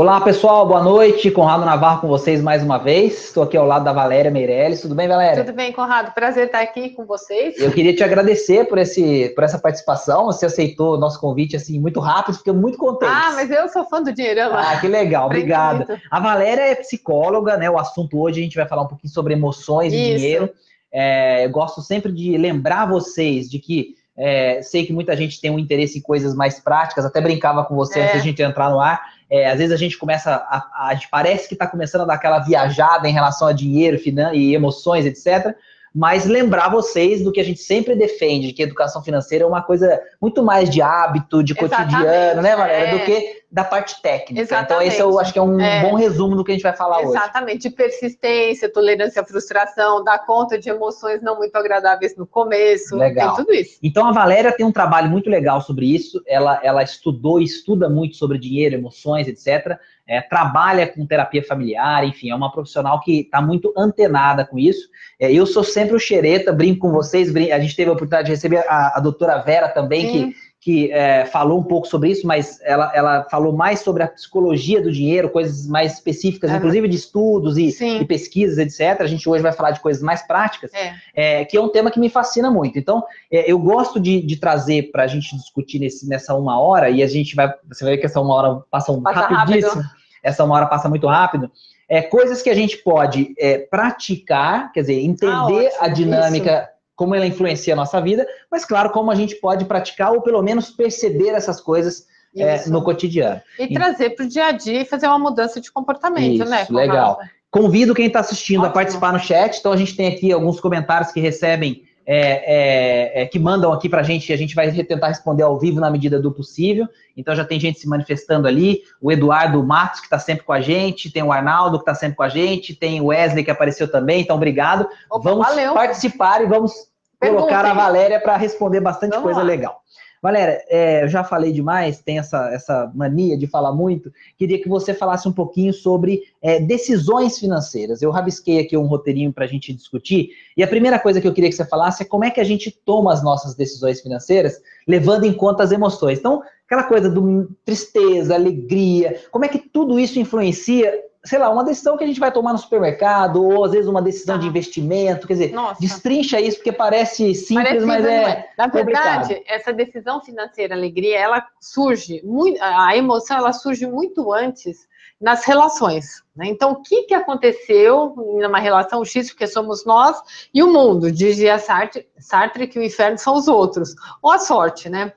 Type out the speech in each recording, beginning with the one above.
Olá pessoal, boa noite. Conrado Navarro com vocês mais uma vez. Estou aqui ao lado da Valéria Meirelles. Tudo bem, Valéria? Tudo bem, Conrado. Prazer estar aqui com vocês. Eu queria te agradecer por, esse, por essa participação. Você aceitou o nosso convite assim muito rápido, fiquei muito contente. Ah, mas eu sou fã do Dinheirama. Ah, que legal, obrigada. A Valéria é psicóloga, né? O assunto hoje a gente vai falar um pouquinho sobre emoções Isso. e dinheiro. É, eu gosto sempre de lembrar vocês de que é, sei que muita gente tem um interesse em coisas mais práticas, até brincava com você é. antes da gente entrar no ar é, às vezes a gente começa, a, a gente parece que está começando a dar aquela viajada em relação a dinheiro, finan e emoções, etc mas lembrar vocês do que a gente sempre defende, que educação financeira é uma coisa muito mais de hábito, de Exatamente, cotidiano, né, Valéria, é. do que da parte técnica. Exatamente. Então, esse eu acho que é um é. bom resumo do que a gente vai falar Exatamente. hoje. Exatamente, de persistência, tolerância à frustração, dar conta de emoções não muito agradáveis no começo, legal. tem tudo isso. Então, a Valéria tem um trabalho muito legal sobre isso, ela, ela estudou e estuda muito sobre dinheiro, emoções, etc., é, trabalha com terapia familiar, enfim, é uma profissional que está muito antenada com isso. É, eu sou sempre o xereta, brinco com vocês, brinco, a gente teve a oportunidade de receber a, a doutora Vera também, Sim. que que é, falou um pouco sobre isso, mas ela, ela falou mais sobre a psicologia do dinheiro, coisas mais específicas, inclusive de estudos e, e, pesquisas, etc. A gente hoje vai falar de coisas mais práticas, é. É, que é um tema que me fascina muito. Então, é, eu gosto de, de trazer para a gente discutir nesse, nessa uma hora, e a gente vai, você vai ver que essa uma hora passa, um passa rapidíssimo, rápido. Essa uma hora passa muito rápido, é, coisas que a gente pode é, praticar, quer dizer, entender ah, a dinâmica... Isso como ela influencia a nossa vida, mas claro, como a gente pode praticar ou pelo menos perceber essas coisas é, no cotidiano. E, e trazer para o dia a dia e fazer uma mudança de comportamento, Isso, né? Legal. Convido quem está assistindo Ótimo. a participar no chat. Então a gente tem aqui alguns comentários que recebem é, é, é, que mandam aqui para a gente, e a gente vai tentar responder ao vivo na medida do possível. Então já tem gente se manifestando ali, o Eduardo Matos, que está sempre com a gente, tem o Arnaldo, que está sempre com a gente, tem o Wesley, que apareceu também, então obrigado. Opa, vamos valeu. participar e vamos colocar a Valéria para responder bastante vamos coisa lá. legal. Valéria, é, eu já falei demais, tem essa, essa mania de falar muito. Queria que você falasse um pouquinho sobre é, decisões financeiras. Eu rabisquei aqui um roteirinho para a gente discutir. E a primeira coisa que eu queria que você falasse é como é que a gente toma as nossas decisões financeiras, levando em conta as emoções. Então, aquela coisa do tristeza, alegria, como é que tudo isso influencia sei lá, uma decisão que a gente vai tomar no supermercado, ou às vezes uma decisão tá. de investimento, quer dizer, Nossa. destrincha isso, porque parece simples, mas é, é. Na verdade, essa decisão financeira, alegria, ela surge, muito, a emoção, ela surge muito antes nas relações. Né? Então, o que, que aconteceu numa relação X, porque somos nós e o mundo, dizia Sartre, Sartre que o inferno são os outros, ou a sorte, né?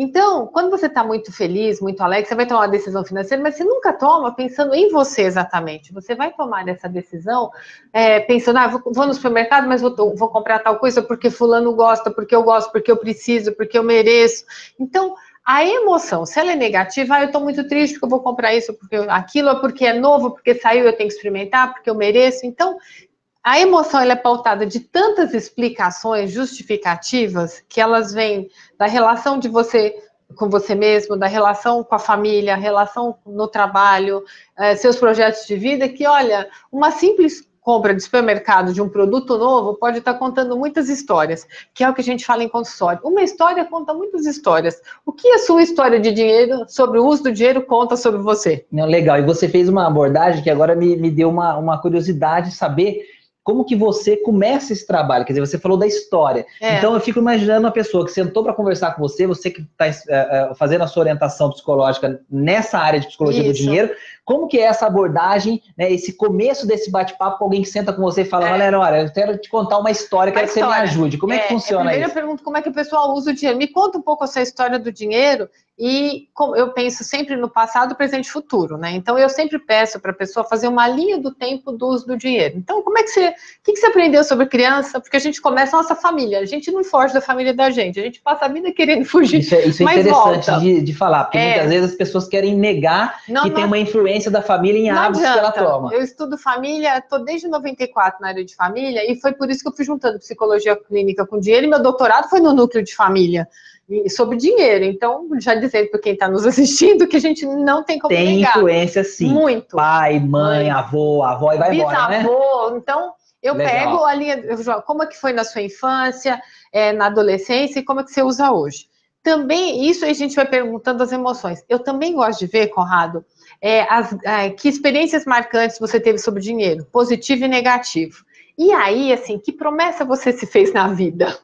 Então, quando você está muito feliz, muito alegre, você vai tomar uma decisão financeira, mas você nunca toma pensando em você exatamente. Você vai tomar essa decisão é, pensando, ah, vou, vou, no supermercado, mas vou, vou comprar tal coisa porque fulano gosta, porque eu gosto, porque eu preciso, porque eu mereço. Então, a emoção, se ela é negativa, ah, eu estou muito triste porque eu vou comprar isso, porque aquilo, é porque é novo, porque saiu, eu tenho que experimentar, porque eu mereço. Então, a emoção é pautada de tantas explicações justificativas que elas vêm da relação de você com você mesmo, da relação com a família, relação no trabalho, é, seus projetos de vida, que olha, uma simples compra de supermercado de um produto novo pode estar contando muitas histórias, que é o que a gente fala em consultório. Uma história conta muitas histórias. O que a sua história de dinheiro, sobre o uso do dinheiro, conta sobre você? Não, legal. E você fez uma abordagem que agora me, me deu uma, uma curiosidade de saber como que você começa esse trabalho? Quer dizer, você falou da história. É. Então eu fico imaginando uma pessoa que sentou para conversar com você, você que está é, é, fazendo a sua orientação psicológica nessa área de psicologia Isso. do dinheiro, como que é essa abordagem, né, esse começo desse bate-papo com alguém que senta com você e fala, é. Galera, olha, eu quero te contar uma história, quero que você me ajude. Como é, é que funciona primeiro isso? Primeiro eu pergunto como é que o pessoal usa o dinheiro. Me conta um pouco essa história do dinheiro e eu penso sempre no passado, presente e futuro, né? Então eu sempre peço para a pessoa fazer uma linha do tempo do uso do dinheiro. Então, como é que você. O que, que você aprendeu sobre criança? Porque a gente começa a nossa família, a gente não foge da família da gente, a gente passa a vida querendo fugir. Isso é, isso é interessante de, de, falar, porque é. muitas vezes as pessoas querem negar não, que não, tem uma influência da família em hábitos adianta. que ela toma. Eu estudo família, estou desde 94 na área de família, e foi por isso que eu fui juntando psicologia clínica com dinheiro, e meu doutorado foi no núcleo de família sobre dinheiro. Então, já dizendo para quem está nos assistindo que a gente não tem como tem negar. Tem influência, sim. Muito. Pai, mãe, avô, avó e vai Bisavô, embora, né? Então, eu Legal. pego a linha, como é que foi na sua infância, é, na adolescência e como é que você usa hoje. também, isso a gente vai perguntando as emoções. Eu também gosto de ver, Conrado, é, as, é, que experiências marcantes você teve sobre dinheiro, positivo e negativo. E aí, assim, que promessa você se fez na vida?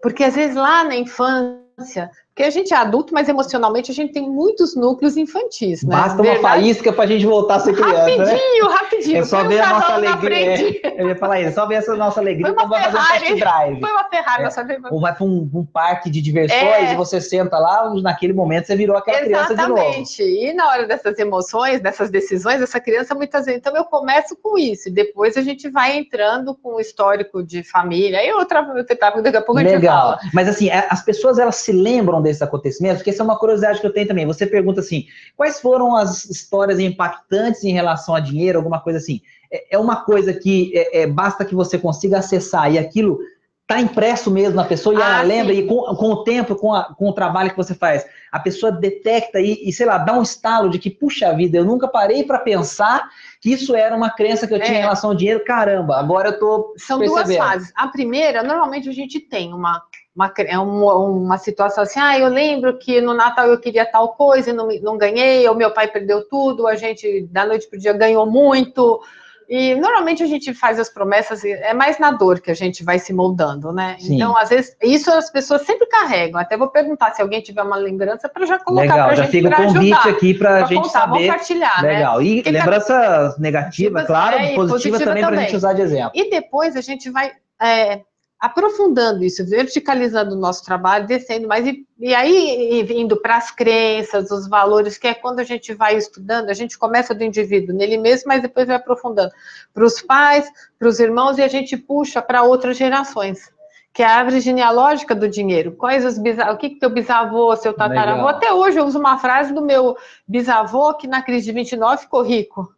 Porque às vezes lá na infância porque a gente é adulto, mas emocionalmente a gente tem muitos núcleos infantis, né? Basta uma faísca para a gente voltar a ser criança, Rapidinho, né? rapidinho. É só ver a nossa alegria. É, eu ia falar isso, só ver essa nossa alegria quando vai fazer um test drive. Foi uma Ferrari, é. nossa Ou vai para um, um, parque de diversões é. e você senta lá, naquele momento você virou aquela Exatamente. criança de novo. Exatamente. E na hora dessas emoções, dessas decisões, essa criança muitas vezes... Então eu começo com isso, e depois a gente vai entrando com o histórico de família, aí outra etapa, daqui a pouco Legal. a gente fala. Mas assim, é, as pessoas elas se lembram desses acontecimentos porque essa é uma curiosidade que eu tenho também. Você pergunta assim: quais foram as histórias impactantes em relação a dinheiro, alguma coisa assim? É, é uma coisa que é, é, basta que você consiga acessar e aquilo está impresso mesmo na pessoa e ah, ela lembra, sim. e com, com, o tempo, com, a, com o trabalho que você faz, a pessoa detecta e, e, sei lá, dá um estalo de que, puxa vida, eu nunca parei para pensar que isso era uma crença que eu tinha é. em relação ao dinheiro, caramba, agora eu tô São duas fases. A primeira, normalmente a gente tem uma uma, é uma, uma situação assim, ah, eu lembro que no Natal eu queria tal coisa e não, não ganhei, ou meu pai perdeu tudo, a gente da noite para o dia ganhou muito. E normalmente a gente faz as promessas, é mais na dor que a gente vai se moldando, né? Sim. Então, às vezes, isso as pessoas sempre carregam. Até vou perguntar se alguém tiver uma lembrança para já colocar para a gente. Já fica o convite ajudar, aqui para a gente contar, saber. compartilhar, né? Legal. Né? E lembrança negativa, claro, é, positiva, positiva também, para a gente usar de exemplo. E depois a gente vai é, aprofundando isso, verticalizando o nosso trabalho, descendo mais, e, e aí indo para as crenças, os valores, que é quando a gente vai estudando, a gente começa do indivíduo, nele mesmo, mas depois vai aprofundando para os pais, para os irmãos, e a gente puxa para outras gerações, que é a árvore genealógica do dinheiro. Quais os bisavós, o que, que teu bisavô, seu tataravô, Legal. até hoje eu uso uma frase do meu bisavô, que na crise de 29 ficou rico.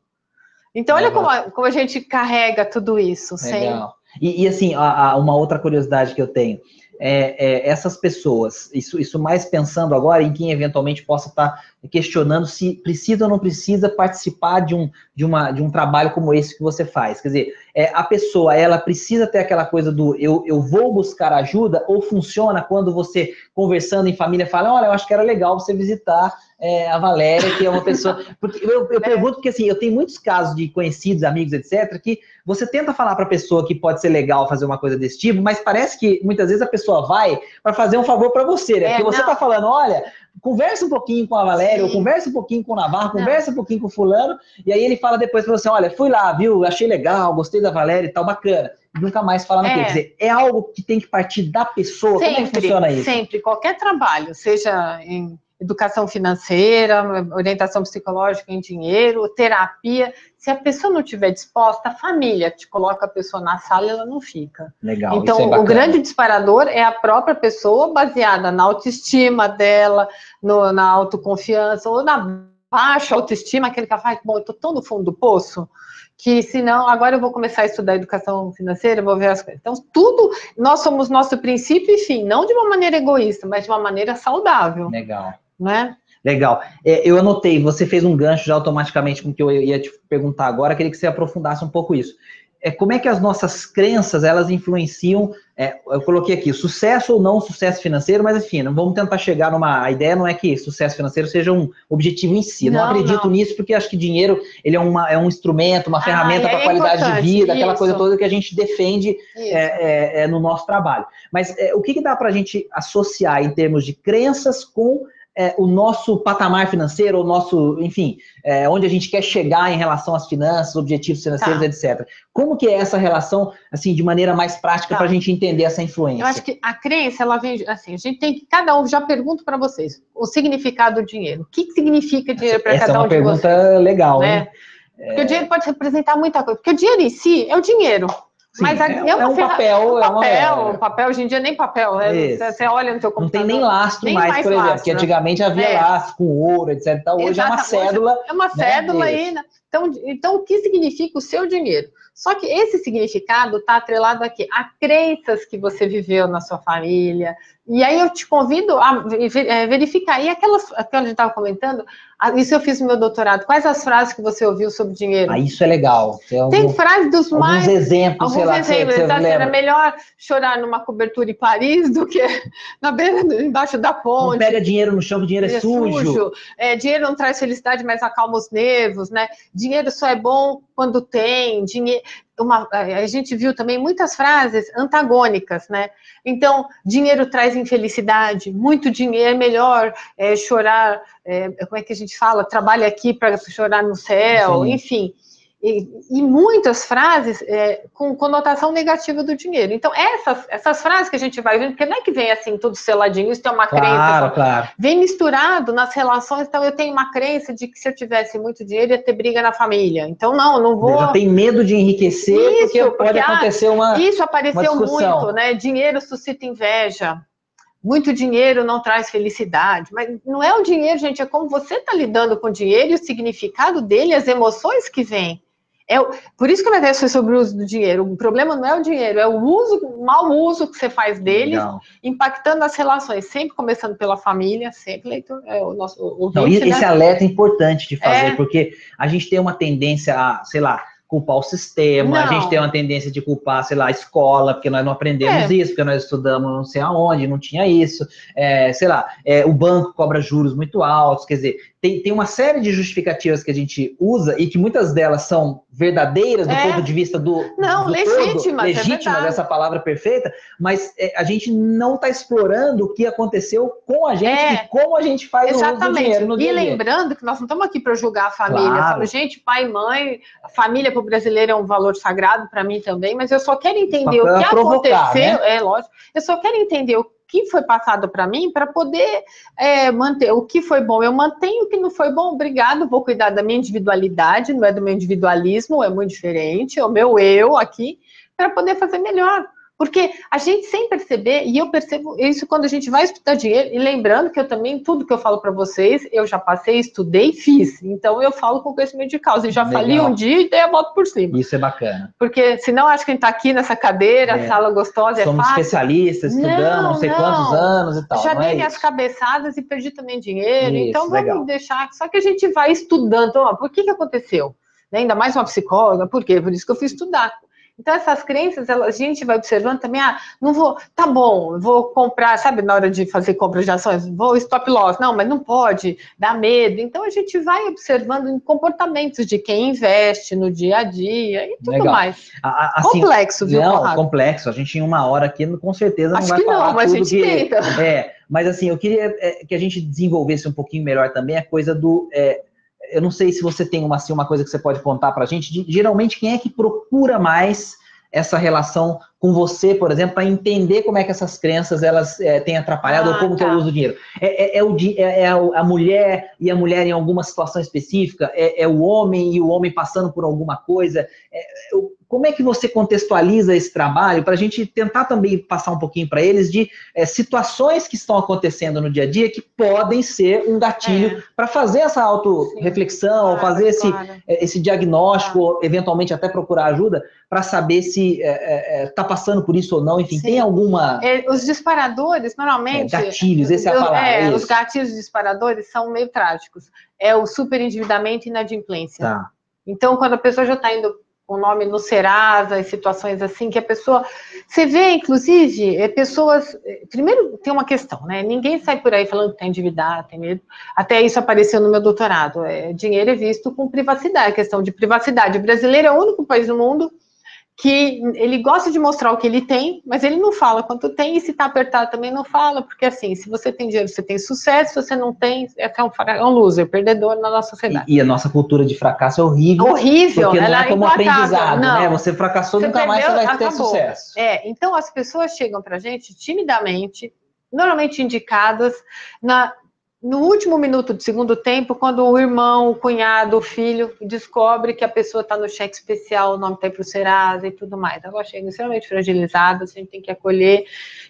Então, olha como a, como a, gente carrega tudo isso. Legal. Sem... E, e assim, a, a, uma outra curiosidade que eu tenho. É, é, essas pessoas, isso, isso mais pensando agora em quem eventualmente possa estar questionando se precisa ou não precisa participar de um, de uma, de um trabalho como esse que você faz. Quer dizer, é, a pessoa, ela precisa ter aquela coisa do eu, eu vou buscar ajuda, ou funciona quando você, conversando em família, fala, olha, eu acho que era legal você visitar é, a Valéria, que é uma pessoa. Porque eu, eu pergunto porque assim, eu tenho muitos casos de conhecidos, amigos, etc., que você tenta falar para a pessoa que pode ser legal fazer uma coisa desse tipo, mas parece que muitas vezes a pessoa vai para fazer um favor para você, né? É, porque você está falando, olha, conversa um pouquinho com a Valéria, ou conversa um pouquinho com o Navarro, conversa um pouquinho com o fulano, e aí ele fala depois para você, olha, fui lá, viu, achei legal, gostei da Valéria e tal, bacana. E nunca mais fala naquilo. É. Quer dizer, é algo que tem que partir da pessoa. Sempre, Como é que funciona isso? Sempre, qualquer trabalho, seja em educação financeira, orientação psicológica em dinheiro, terapia. Se a pessoa não estiver disposta, a família te coloca a pessoa na sala e ela não fica. Legal. Então, é o grande disparador é a própria pessoa, baseada na autoestima dela, no, na autoconfiança, ou na baixa autoestima, aquele que fala, bom, eu estou tão no fundo do poço que senão agora eu vou começar a estudar educação financeira, vou ver as coisas. Então, tudo, nós somos nosso princípio e fim, não de uma maneira egoísta, mas de uma maneira saudável. Legal né? Legal. É, eu anotei, você fez um gancho já automaticamente com o que eu ia te perguntar agora, queria que você aprofundasse um pouco isso. É, como é que as nossas crenças, elas influenciam, é, eu coloquei aqui, sucesso ou não sucesso financeiro, mas enfim, não vamos tentar chegar numa, a ideia não é que sucesso financeiro seja um objetivo em si, não, não acredito não. nisso, porque acho que dinheiro, ele é, uma, é um instrumento, uma ah, ferramenta para é qualidade de vida, isso. aquela coisa toda que a gente defende é, é, é, no nosso trabalho. Mas o que, que dá para a gente associar em termos de crenças com é, o nosso patamar financeiro, o nosso, enfim, é, onde a gente quer chegar em relação às finanças, objetivos financeiros, tá. etc. Como que é essa relação, assim, de maneira mais prática tá. para a gente entender essa influência? Eu acho que a crença, ela vem, assim, a gente tem que, cada um, já pergunto para vocês, o significado do dinheiro. O que, que significa dinheiro para cada um de vocês? Essa é uma pergunta legal, né? né? Porque é... o dinheiro pode representar muita coisa, porque o dinheiro em si é o dinheiro. Sim, mas é, é, é um papel, é papel, uma... papel, hoje em dia nem papel, né? você, você, olha no seu computador. Não tem nem lastro nem mais, mais, por exemplo, lastro, que antigamente havia é. lastro com ouro, etc. Hoje Exato, é uma cédula. É uma né, cédula aí, né? Então, então, o que significa o seu dinheiro? Só que esse significado está atrelado aqui a crenças que você viveu na sua família. E aí eu te convido a é, verificar. E aquelas que a gente estava comentando, isso eu fiz no meu doutorado. Quais as frases que você ouviu sobre dinheiro? Ah, isso é legal. Tem, algum, Tem frases dos mais. exemplos, alguns lá, exemplos. Você, você era melhor chorar numa cobertura em Paris do que na beira, embaixo da ponte. Não pega dinheiro no chão, que dinheiro é, é sujo. sujo. É, dinheiro não traz felicidade, mas acalma os nervos, né? Dinheiro só é bom quando tem. Dinheiro, uma, a gente viu também muitas frases antagônicas, né? Então, dinheiro traz infelicidade, muito dinheiro é melhor é, chorar, é, como é que a gente fala? Trabalha aqui para chorar no céu, Sim. enfim e, e muitas frases é, com conotação negativa do dinheiro. Então, essas, essas frases que a gente vai vendo, porque não é que vem assim, tudo seladinho, isso tem uma claro, crença. Claro. Vem misturado nas relações, então eu tenho uma crença de que se eu tivesse muito dinheiro ia ter briga na família. Então, não, não vou. Já tem medo de enriquecer, isso, porque, porque pode ah, acontecer uma. Isso apareceu muito, né? Dinheiro suscita inveja muito dinheiro não traz felicidade, mas não é o dinheiro, gente, é como você está lidando com o dinheiro e o significado dele, as emoções que vêm. É, por isso que eu tese foi sobre o uso do dinheiro. O problema não é o dinheiro, é o uso, o mau uso que você faz dele, Legal. impactando as relações, sempre começando pela família, sempre leitor, é o nosso ouvinte, não, Esse né? alerta é importante de fazer, é. porque a gente tem uma tendência a, sei lá, culpar o sistema, não. a gente tem uma tendência de culpar, sei lá, a escola, porque nós não aprendemos é. isso, porque nós estudamos não sei aonde, não tinha isso, é, sei lá, é, o banco cobra juros muito altos, quer dizer, tem, tem uma série de justificativas que a gente usa e que muitas delas são verdadeiras do é. ponto de vista do. Não, do legítimas. Todo, legítimas, é essa palavra perfeita, mas é, a gente não está explorando o que aconteceu com a gente é. e como a gente faz Exatamente. o uso do dinheiro no E lembrando que nós não estamos aqui para julgar a família. Claro. Falo, gente, pai, mãe, a família para o brasileiro é um valor sagrado para mim também, mas eu só quero entender o que aconteceu. Né? É lógico. Eu só quero entender o que foi passado para mim para poder é, manter o que foi bom. Eu mantenho o que não foi bom, obrigado, vou cuidar da minha individualidade, não é do meu individualismo, é muito diferente, é o meu eu aqui, para poder fazer melhor. Porque a gente sem perceber, e eu percebo isso quando a gente vai estudar dinheiro, e lembrando que eu também, tudo que eu falo para vocês, eu já passei, estudei fiz. Então eu falo com conhecimento de causa. E já Legal. falei um dia e dei a volta por cima. Isso é bacana. Porque senão acho que a gente está aqui nessa cadeira, é. sala gostosa, é Somos especialistas, estudamos não, não sei não. quantos anos e tal. Já dei é minhas cabeçadas e perdi também dinheiro. Isso, então vamos legal. deixar. Só que a gente vai estudando. Ó, por que, que aconteceu? Ainda mais uma psicóloga, por quê? Por isso que eu fui estudar. Então, essas crenças, a gente vai observando também, ah, não vou, tá bom, vou comprar, sabe, na hora de fazer compras de ações, vou stop loss, não, mas não pode, dá medo. Então, a gente vai observando em comportamentos de quem investe no dia a dia e tudo Legal. mais. Assim, complexo, viu, Não, Conrado? complexo. A gente, em uma hora aqui, com certeza não Acho vai que falar não, mas tudo a gente que... tenta. É, mas assim, eu queria é, que a gente desenvolvesse um pouquinho melhor também a coisa do... É, eu não sei se você tem uma, assim, uma coisa que você pode contar para a gente. Geralmente, quem é que procura mais essa relação com você, por exemplo, para entender como é que essas crenças elas é, têm atrapalhado ah, ou como tá. que eu uso o dinheiro. É, é, é o, é, é a mulher e a mulher em alguma situação específica, é, é o homem e o homem passando por alguma coisa. É, como é que você contextualiza esse trabalho para a gente tentar também passar um pouquinho para eles de é, situações que estão acontecendo no dia a dia que podem ser um gatilho é. para fazer essa autorreflexão, claro, fazer esse, claro. É, esse diagnóstico, claro. eventualmente até procurar ajuda para saber se está é, é, é tá passando por isso ou não. Enfim, Sim. tem alguma. os disparadores, normalmente. gatilhos, esse é a palavra. os gatilhos disparadores são meio trágicos. É o superendividamento e inadimplência. Tá. Então, quando a pessoa já está indo o nome no Serasa, em situações assim, que a pessoa. Você vê, inclusive, é, pessoas. É, primeiro, tem uma questão, né? Ninguém sai por aí falando que tem endividado, tem medo. Até isso apareceu no meu doutorado. É, dinheiro é visto com privacidade, questão de privacidade. O brasileiro é o único país do mundo que ele gosta de mostrar o que ele tem, mas ele não fala quanto tem, e se tá apertado também não fala, porque assim, se você tem dinheiro, você tem sucesso, se você não tem, é um, é um loser, perdedor na nossa sociedade. E, e, a nossa cultura de fracasso é horrível. Horrível, porque não é, é como aprendizado, né? não. né? Você fracassou, você nunca perdeu, mais você vai acabou. ter sucesso. É, então as pessoas chegam pra gente timidamente, normalmente indicadas na, no último minuto do segundo tempo, quando o irmão, o cunhado, o filho descobre que a pessoa está no cheque especial, o nome está para o Serasa e tudo mais. Ela chega extremamente fragilizada, a gente tem que acolher.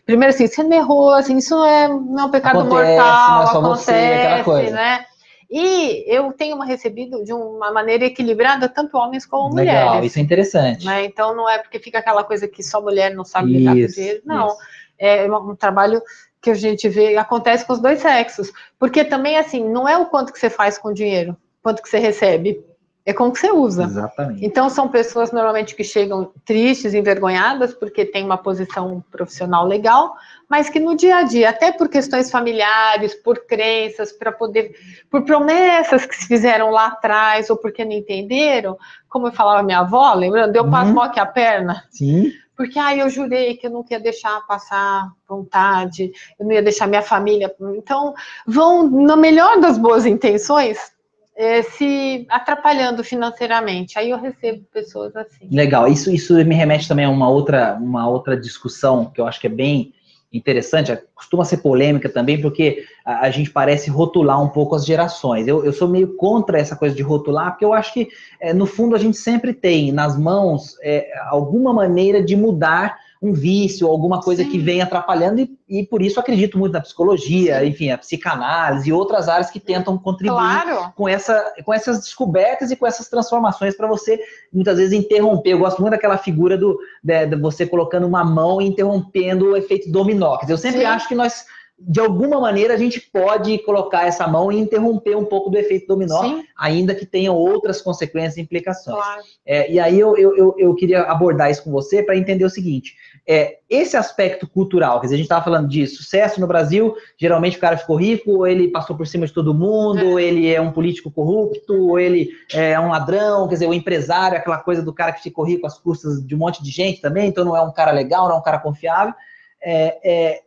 Primeiro, assim, você não errou, assim, isso não é, não é um pecado acontece, mortal, é acontece, você, né? E eu tenho recebido de uma maneira equilibrada tanto homens como Legal, mulheres. isso é interessante. Né? Então não é porque fica aquela coisa que só mulher não sabe lidar com dinheiro. Não, isso. é um um trabalho que a gente vê acontece com os dois sexos. Porque também assim, não é o quanto que você faz com o dinheiro, quanto que você recebe, é como que você usa. Exatamente. Então, são pessoas normalmente que chegam tristes, envergonhadas, porque tem uma posição profissional legal, mas que no dia a dia, até por questões familiares, por crenças, para poder, por promessas que se fizeram lá atrás, ou porque não entenderam, como eu falava minha avó, lembrando, eu Uhum. aqui a perna, Sim, porque ai, eu jurei que eu não ia deixar passar vontade, eu não ia deixar minha família. Então, vão, na melhor das boas intenções, eh, se atrapalhando financeiramente. Aí eu recebo pessoas assim. legal. Isso, isso me remete também a uma outra, uma outra discussão que eu acho que é bem interessante, costuma ser polêmica também, porque a, a gente parece rotular um pouco as gerações. Eu, eu sou meio contra essa coisa de rotular, porque eu acho que, é, no fundo, a gente sempre tem nas mãos é, alguma maneira de mudar um vício, alguma coisa Sim. que vem atrapalhando, e, e por isso acredito muito na psicologia, Sim. enfim, a psicanálise e outras áreas que tentam contribuir Claro. com, essa, com essas descobertas e com essas transformações para você muitas vezes interromper. Eu gosto muito daquela figura do de, de você colocando uma mão e interrompendo o efeito dominó. Eu sempre Sim. acho que nós, de alguma maneira, a gente pode colocar essa mão e interromper um pouco do efeito dominó, Sim, ainda que tenham outras consequências e implicações. claro. É, e aí eu, eu, eu queria abordar isso com você para entender o seguinte: é, esse aspecto cultural, quer dizer, a gente estava falando de sucesso no Brasil, geralmente o cara ficou rico, ou ele passou por cima de todo mundo, ou ele é um político corrupto, ou ele é um ladrão, quer dizer, o empresário, aquela coisa do cara que ficou rico às custas de um monte de gente também, então não é um cara legal, não é um cara confiável. É, é,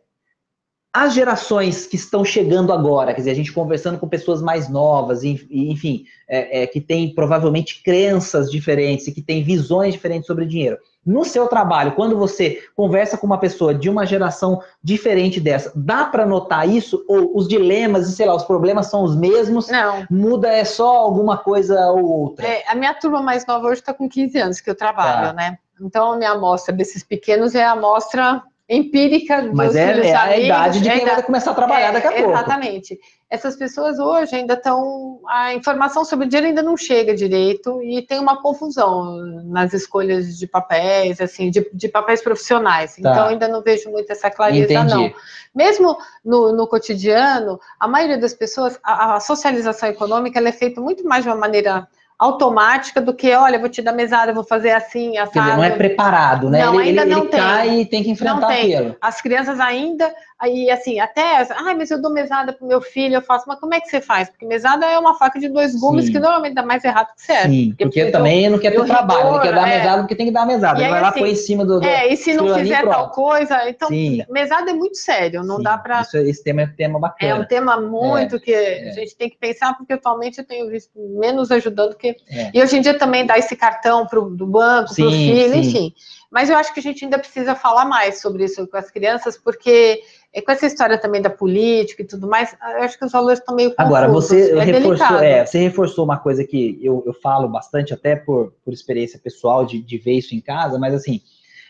as gerações que estão chegando agora, quer dizer, a gente conversando com pessoas mais novas, enfim, é, é, que têm provavelmente crenças diferentes e que têm visões diferentes sobre dinheiro. No seu trabalho, quando você conversa com uma pessoa de uma geração diferente dessa, dá para notar isso? Ou os dilemas e, sei lá, os problemas são os mesmos? Não. Muda é só alguma coisa ou outra? É, a minha turma mais nova hoje está com 15 anos que eu trabalho, Tá. né? Então, a minha amostra desses pequenos é a amostra empírica dos Mas é, é a amigos, idade de quem da- vai começar a trabalhar É, daqui a pouco. Exatamente. Essas pessoas hoje ainda estão. A informação sobre dinheiro ainda não chega direito e tem uma confusão nas escolhas de papéis, assim, de, de papéis profissionais. Tá. Então ainda não vejo muito essa clareza, Entendi. não. Mesmo no, no cotidiano, a maioria das pessoas, a, a socialização econômica é feita muito mais de uma maneira automática do que, olha, vou te dar mesada, vou fazer assim, Quer dizer, não é preparado, né? Não, ele ainda ele, não ele tem. cai e tem que enfrentar aquilo. As crianças ainda, aí assim, até, ai, mas eu dou mesada pro meu filho, eu faço, mas como é que você faz? Porque mesada é uma faca de dois gumes Sim. que normalmente dá mais errado que certo. Sim, porque precisa- também não quer ter trabalho, rigor, quer dar é. mesada porque tem que dar mesada. E aí, vai lá, assim, põe em cima do. do- É, e se não fizer tal coisa, então, Sim. mesada é muito sério, não Sim, dá para isso- esse tema é um tema É um bacana. tema muito que é. a gente tem que pensar, porque atualmente eu tenho visto menos ajudando que. É. E hoje em dia também dá esse cartão pro, do banco, para o Sim, filho, enfim. Mas eu acho que a gente ainda precisa falar mais sobre isso com as crianças, porque é, com essa história também da política e tudo mais, eu acho que os valores estão meio confusos. Agora, você é reforçou, é, você reforçou uma coisa que eu, eu falo bastante, até por, por experiência pessoal de, de ver isso em casa, mas assim,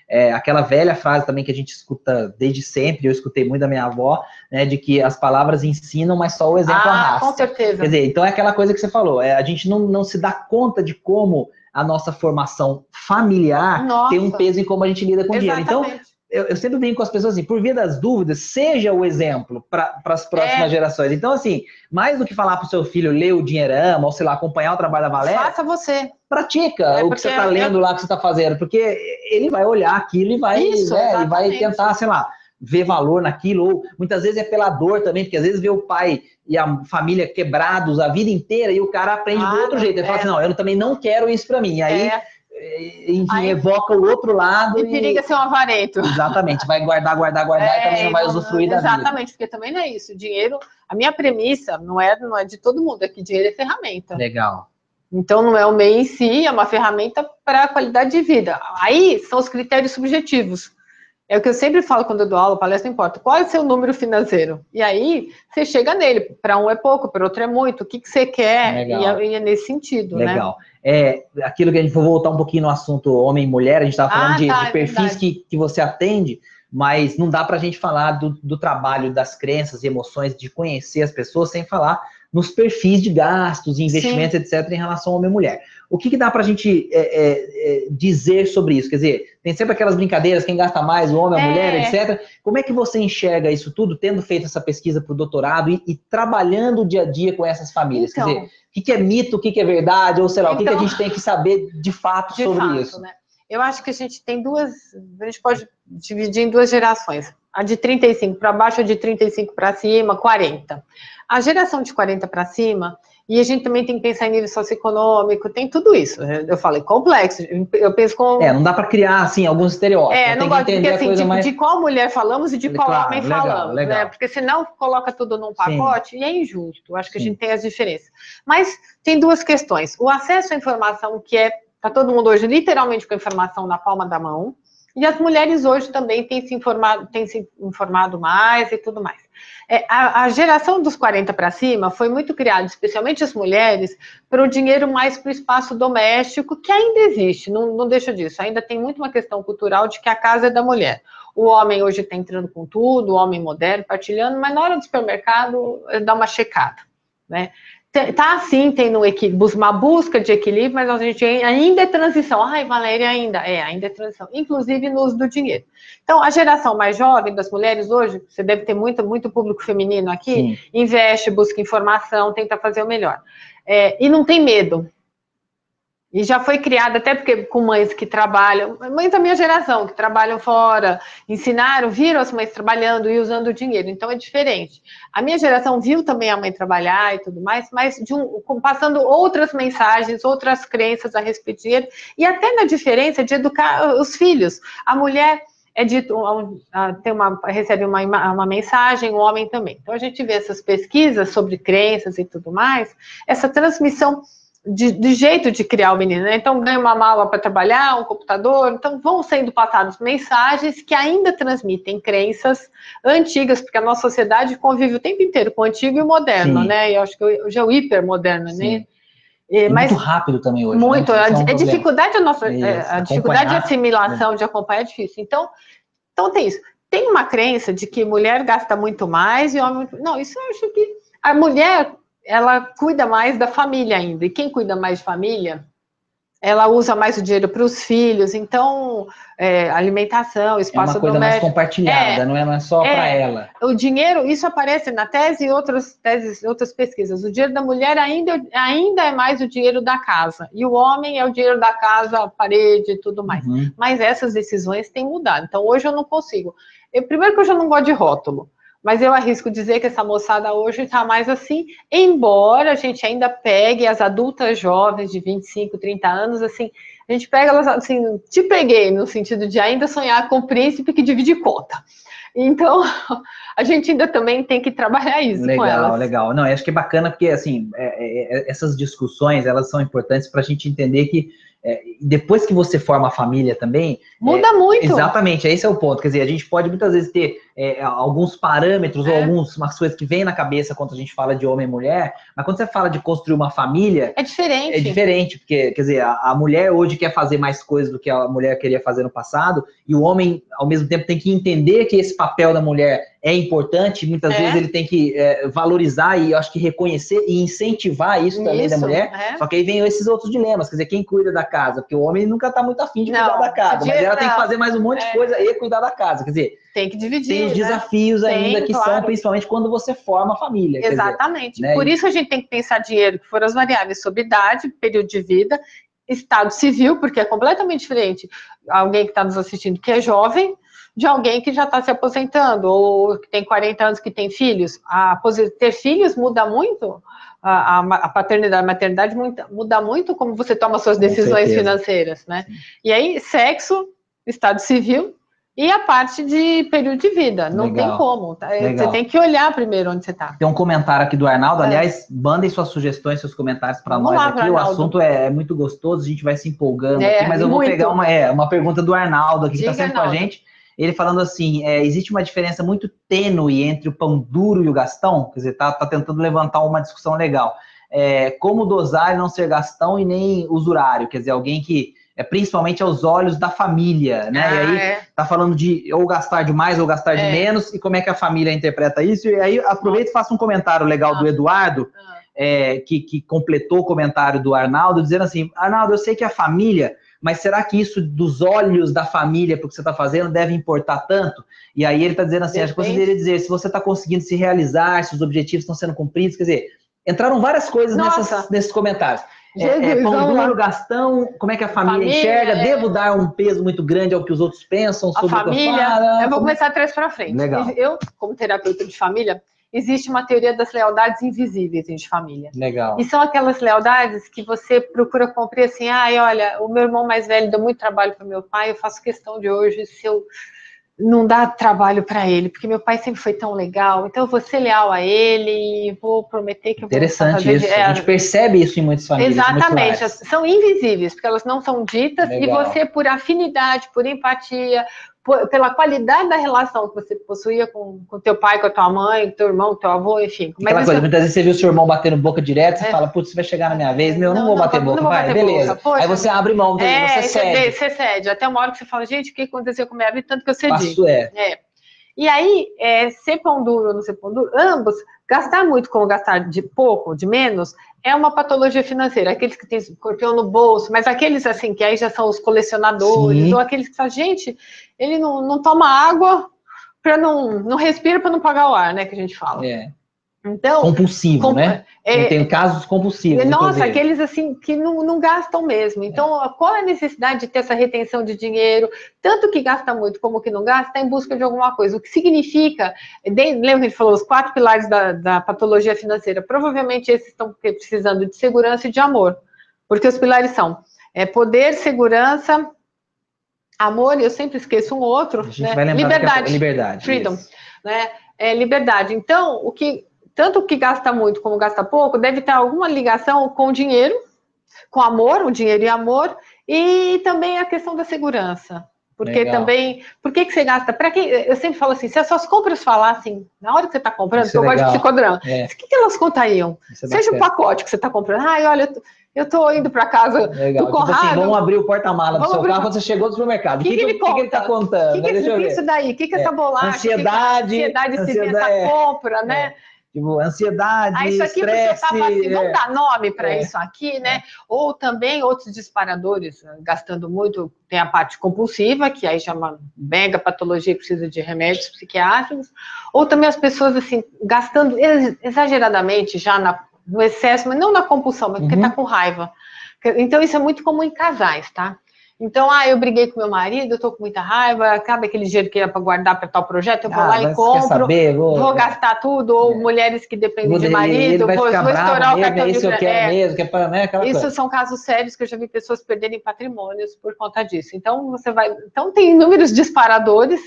é, aquela velha frase também que a gente escuta desde sempre, eu escutei muito da minha avó, né, de que as palavras ensinam, mas só o exemplo ah, arrasta. com certeza. Quer dizer, então é aquela coisa que você falou, é, a gente não, não se dá conta de como a nossa formação familiar Nossa. tem um peso em como a gente lida com dinheiro. Então, eu, eu sempre brinco com as pessoas assim, por via das dúvidas, seja o exemplo para as próximas É. gerações. Então, assim, mais do que falar para o seu filho ler o Dinheirama, ou sei lá, acompanhar o trabalho da Valéria, Faça você. pratica É, o que você está é- lendo lá, que você está fazendo, porque ele vai olhar aquilo e vai, Isso, né, e vai tentar, sei lá, ver valor naquilo, ou muitas vezes é pela dor também, porque às vezes vê o pai e a família quebrados a vida inteira e o cara aprende Ah, do outro jeito. Ele fala é. assim, não, eu também não quero isso para mim. E aí, É, enfim, Aí- evoca o outro lado e periga ser um avarento. Exatamente, vai guardar, guardar, guardar e É, também não vai não- usufruir da vida. Exatamente, porque também não é isso. Dinheiro, a minha premissa não é, não é de todo mundo, é que dinheiro é ferramenta. Legal. Então não é o meio em si, é uma ferramenta para a qualidade de vida. Aí são os critérios subjetivos. É o que eu sempre falo quando eu dou aula, palestra, não importa. Qual é o seu número financeiro? E aí você chega nele. Para um é pouco, para outro é muito. O que, que você quer? E é, e é nesse sentido, né? Legal. É, aquilo que a gente vou voltar um pouquinho no assunto homem e mulher, a gente estava falando Ah, de, tá, de é perfis que, que você atende, mas não dá para a gente falar do, do trabalho das crenças e emoções, de conhecer as pessoas, sem falar nos perfis de gastos, investimentos, Sim. etc., em relação ao homem e mulher. O que, que dá para a gente é, é, é, dizer sobre isso? Quer dizer, tem sempre aquelas brincadeiras, quem gasta mais, o homem, a é. mulher, etc. Como é que você enxerga isso tudo, tendo feito essa pesquisa para o doutorado e, e, trabalhando o dia a dia com essas famílias? Então, Quer dizer, o que, que é mito, o que, que é verdade, ou sei lá, então, o que, que a então gente tem que saber de fato de sobre fato, isso? Né? Eu acho que a gente tem duas, a gente pode dividir em duas gerações. A de 35 para baixo, a de 35 para cima, 40. A geração de 40 para cima, e a gente também tem que pensar em nível socioeconômico, tem tudo isso. Eu falei complexo, eu penso com. É, não dá para criar, assim, alguns estereótipos. É, não gosto de entender, assim, de, mais... de, qual mulher falamos e de qual claro, homem legal, falamos, né? legal. né? Porque senão coloca tudo num pacote Sim. e é injusto. Acho que Sim. a gente tem as diferenças. Mas tem duas questões. O acesso à informação, que é. Está todo mundo hoje literalmente com a informação na palma da mão. E as mulheres hoje também têm se informado, têm se informado mais e tudo mais. É, a, a, geração dos 40 para cima foi muito criada, especialmente as mulheres, para o dinheiro mais para o espaço doméstico, que ainda existe, não, não deixa disso. Ainda tem muito uma questão cultural de que a casa é da mulher. O homem hoje está entrando com tudo, o homem moderno, partilhando, mas na hora do supermercado dá uma checada. Né? Tá assim, tem no uma busca de equilíbrio, mas a gente ainda é transição. Ai, Valéria, ainda é, ainda é transição, inclusive no uso do dinheiro. Então, a geração mais jovem das mulheres hoje, você deve ter muito, muito público feminino aqui, Sim. investe, busca informação, tenta fazer o melhor. É, e não tem medo. E já foi criada, até porque com mães que trabalham, mães da minha geração, que trabalham fora, ensinaram, viram as mães trabalhando e usando o dinheiro, então é diferente. A minha geração viu também a mãe trabalhar e tudo mais, mas um, passando outras mensagens, outras crenças a respeito do dinheiro, e até na diferença de educar os filhos. A mulher é dito, tem uma, recebe uma, uma mensagem, o homem também. Então a gente vê essas pesquisas sobre crenças e tudo mais, essa transmissão de, de, jeito de criar o menino, né? Então ganha uma mala para trabalhar, um computador, então vão sendo passadas mensagens que ainda transmitem crenças antigas, porque a nossa sociedade convive o tempo inteiro com o antigo e o moderno, Sim. né? E eu acho que hoje é o hipermoderno, né? É, mas, muito rápido também hoje. Né? Muito. Né? A, é a dificuldade a nossa, é, a dificuldade de assimilação, de acompanhar é difícil. Então, então tem isso. Tem uma crença de que mulher gasta muito mais e homem. Não, isso eu acho que a mulher ela cuida mais da família ainda. E quem cuida mais de família, ela usa mais o dinheiro para os filhos. Então, é, alimentação, espaço doméstico. É uma coisa mais compartilhada, é, não é só é, para ela. O dinheiro, isso aparece na tese e outras teses, outras pesquisas. O dinheiro da mulher ainda, ainda é mais o dinheiro da casa. E o homem é o dinheiro da casa, a parede e tudo mais. Uhum. Mas essas decisões têm mudado. Então, hoje eu não consigo. Eu, primeiro que eu já não gosto de rótulo. Mas eu arrisco dizer que essa moçada hoje está mais assim, embora a gente ainda pegue as adultas jovens de 25, 30 anos, assim, a gente pega elas assim, te peguei, no sentido de ainda sonhar com o príncipe que divide conta. Então, a gente ainda também tem que trabalhar isso legal, com elas. Legal, Não, acho que é bacana porque, assim, é, é, essas discussões, elas são importantes para a gente entender que é, depois que você forma a família também. Muda é, muito. Exatamente, esse é o ponto. Quer dizer, a gente pode muitas vezes ter é, alguns parâmetros ou é. algumas coisas que vêm na cabeça quando a gente fala de homem e mulher, mas quando você fala de construir uma família. É diferente. É diferente, porque, quer dizer, a, a mulher hoje quer fazer mais coisas do que a mulher queria fazer no passado, e o homem, ao mesmo tempo, tem que entender que esse papel da mulher é importante, muitas é. vezes ele tem que é, valorizar e acho que reconhecer e incentivar isso também isso, da mulher. É. Só que aí vem esses outros dilemas, quer dizer, quem cuida da casa? Porque o homem nunca está muito afim de não, cuidar da casa, mas ela tem que fazer mais um monte de é. coisa e cuidar da casa. Quer dizer, tem que dividir. Tem os né? desafios né? ainda tem, que claro. são, principalmente quando você forma a família. Exatamente. Dizer, né? Por isso a gente tem que pensar dinheiro, que foram as variáveis sobre idade, período de vida, estado civil, porque é completamente diferente alguém que está nos assistindo que é jovem de alguém que já está se aposentando, ou que tem 40 anos que tem filhos. A, ter filhos muda muito, a, a paternidade, a maternidade muda, muda, muito como você toma suas decisões financeiras, né? Sim. E aí, sexo, estado civil e a parte de período de vida. Não Legal. tem como. Tá? Você tem que olhar primeiro onde você está. Tem um comentário aqui do Arnaldo. É. Aliás, mandem suas sugestões, seus comentários para nós lá, aqui. O assunto é, é, muito gostoso, a gente vai se empolgando é, aqui, mas eu muito. vou pegar uma, é, uma pergunta do Arnaldo aqui, Diga, que está sempre Arnaldo. com a gente ele falando assim, é, existe uma diferença muito tênue entre o pão duro e o gastão, quer dizer, tá, tá tentando levantar uma discussão legal. É, como dosar e não ser gastão e nem usurário, quer dizer, alguém que é principalmente aos olhos da família, né? Ah, e aí é. tá falando de ou gastar de mais ou gastar de é. menos, e como é que a família interpreta isso? E aí aproveita e faça um comentário legal ah. do Eduardo, ah é, que, que completou o comentário do Arnaldo, dizendo assim: Arnaldo, eu sei que a família mas será que isso dos olhos da família para o que você está fazendo deve importar tanto? E aí ele está dizendo assim, acho que você deveria dizer, se você está conseguindo se realizar, se os objetivos estão sendo cumpridos, quer dizer, entraram várias coisas nessas, nesses comentários. Jesus, é, é, pão duro, Gastão, como é que a família, família enxerga? É... Devo dar um peso muito grande ao que os outros pensam sobre a família? Eu, falo, eu vou começar trás para frente. Legal. Eu, como terapeuta de família, existe uma teoria das lealdades invisíveis de família. Legal. E são aquelas lealdades que você procura cumprir assim, ai, olha, o meu irmão mais velho deu muito trabalho para meu pai, eu faço questão de hoje, se eu não dar trabalho para ele, porque meu pai sempre foi tão legal, então eu vou ser leal a ele e vou prometer que eu vou Interessante isso, é, a gente percebe isso em muitas famílias. Exatamente, são invisíveis, porque elas não são ditas, legal. e você, por afinidade, por empatia, pela qualidade da relação que você possuía com, com teu pai, com a tua mãe, com teu irmão, com teu avô, enfim. Mas Aquela coisa, muitas vezes você viu seu irmão batendo boca direto, você é. fala, putz, vai chegar na minha vez, meu, não, não vou não, bater não, boca, vai, beleza. Poxa, aí você abre mão, é, você cede. Você cede, até uma hora que você fala, gente, o que aconteceu com a minha vida, tanto que eu cedi. Passo é. é. E aí, é, ser pão duro ou não ser pão duro, ambos, gastar muito como gastar de pouco, de menos, é uma patologia financeira. Aqueles que têm escorpião no bolso, mas aqueles assim, que aí já são os colecionadores, Sim. ou aqueles que falam, gente, ele não, não toma água para não, não respira para não pagar o ar, né? Que a gente fala. É. Então, compulsivo, né? É, tem casos compulsivos. Nossa, aqueles assim que não, não gastam mesmo. Então, é. qual é a necessidade de ter essa retenção de dinheiro? Tanto que gasta muito como que não gasta, está em busca de alguma coisa. O que significa, lembra que ele falou, os quatro pilares da, da patologia financeira? Provavelmente esses estão precisando de segurança e de amor. Porque os pilares são é, poder, segurança, amor, e eu sempre esqueço um outro, né? liberdade, é liberdade, freedom, né? É, liberdade. Então, o que tanto que gasta muito como gasta pouco, deve ter alguma ligação com o dinheiro, com amor, o dinheiro e amor, e também a questão da segurança. Porque Legal. também, por que, que você gasta? Para quem eu sempre falo assim, se as suas compras falassem na hora que você está comprando, Isso eu é gosto de psicodrama, é. o que, que elas contariam? É Seja o pacote que você está comprando, ai, olha, eu estou indo para casa Legal. do Conrado. Tipo assim, vamos abrir o porta-mala do seu carro quando você chegou do supermercado. O que, que, que, ele, que, que ele tá contando? O que, que, é isso daí? O que, que é essa bolacha? Ansiedade. ansiedade, ansiedade, essa é, compra, né? Tipo, ansiedade, ah, isso aqui estresse, tava assim, vamos dar nome para é. isso aqui, né? É. Ou também outros disparadores, né, gastando muito, tem a parte compulsiva, que aí chama mega patologia que precisa de remédios psiquiátricos, ou também as pessoas, assim, gastando exageradamente já na, no excesso, mas não na compulsão, mas porque uhum. tá com raiva. Então, isso é muito comum em casais, tá? Então, ah, eu briguei com meu marido, eu tô com muita raiva, acaba aquele dinheiro que era para guardar para tal projeto, eu vou ah, lá e compro, saber, vou, vou, gastar tudo, ou é. mulheres que dependem vou, de marido, vou, vou estourar o cartão de crédito. É, mesmo, que é pra, né, isso coisa. são casos sérios que eu já vi pessoas perderem patrimônios por conta disso. Então, você vai. Então, tem inúmeros disparadores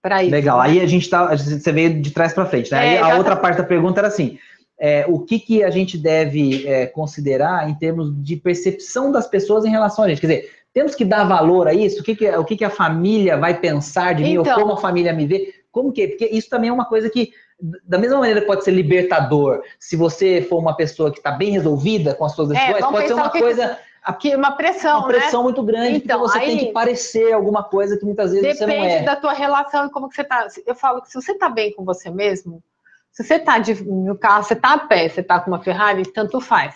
para isso. Legal, né? aí a gente tá. Você veio de trás para frente, né? É, aí a outra parte da pergunta era assim. É, o que, que a gente deve é, considerar em termos de percepção das pessoas em relação a gente. Quer dizer, temos que dar valor a isso? O que, que, o que, que a família vai pensar de mim? Então, ou como a família me vê? Como que? Porque isso também é uma coisa que, da mesma maneira que pode ser libertador, se você for uma pessoa que está bem resolvida com as suas é, decisões, é, pode ser uma coisa. Que uma pressão, uma pressão né? muito grande, então, porque você aí, tem que parecer alguma coisa que muitas vezes você não é. Depende da tua relação e como que você está. Eu falo que se você está bem com você mesmo, se você está no carro, você está a pé, você está com uma Ferrari, tanto faz.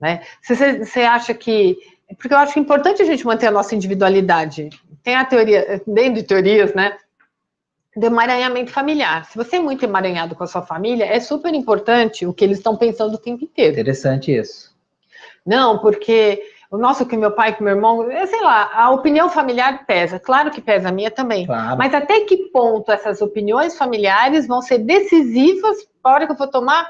Né? Se você, você acha que porque eu acho que é importante a gente manter a nossa individualidade. Tem a teoria, dentro de teorias, né? Do emaranhamento familiar. Se você é muito emaranhado com a sua família, é super importante o que eles estão pensando o tempo inteiro. Interessante isso. Não, porque o nosso que meu pai, com meu irmão, sei lá, a opinião familiar pesa. Claro que pesa a minha também. Claro. Mas até que ponto essas opiniões familiares vão ser decisivas a hora que eu vou tomar,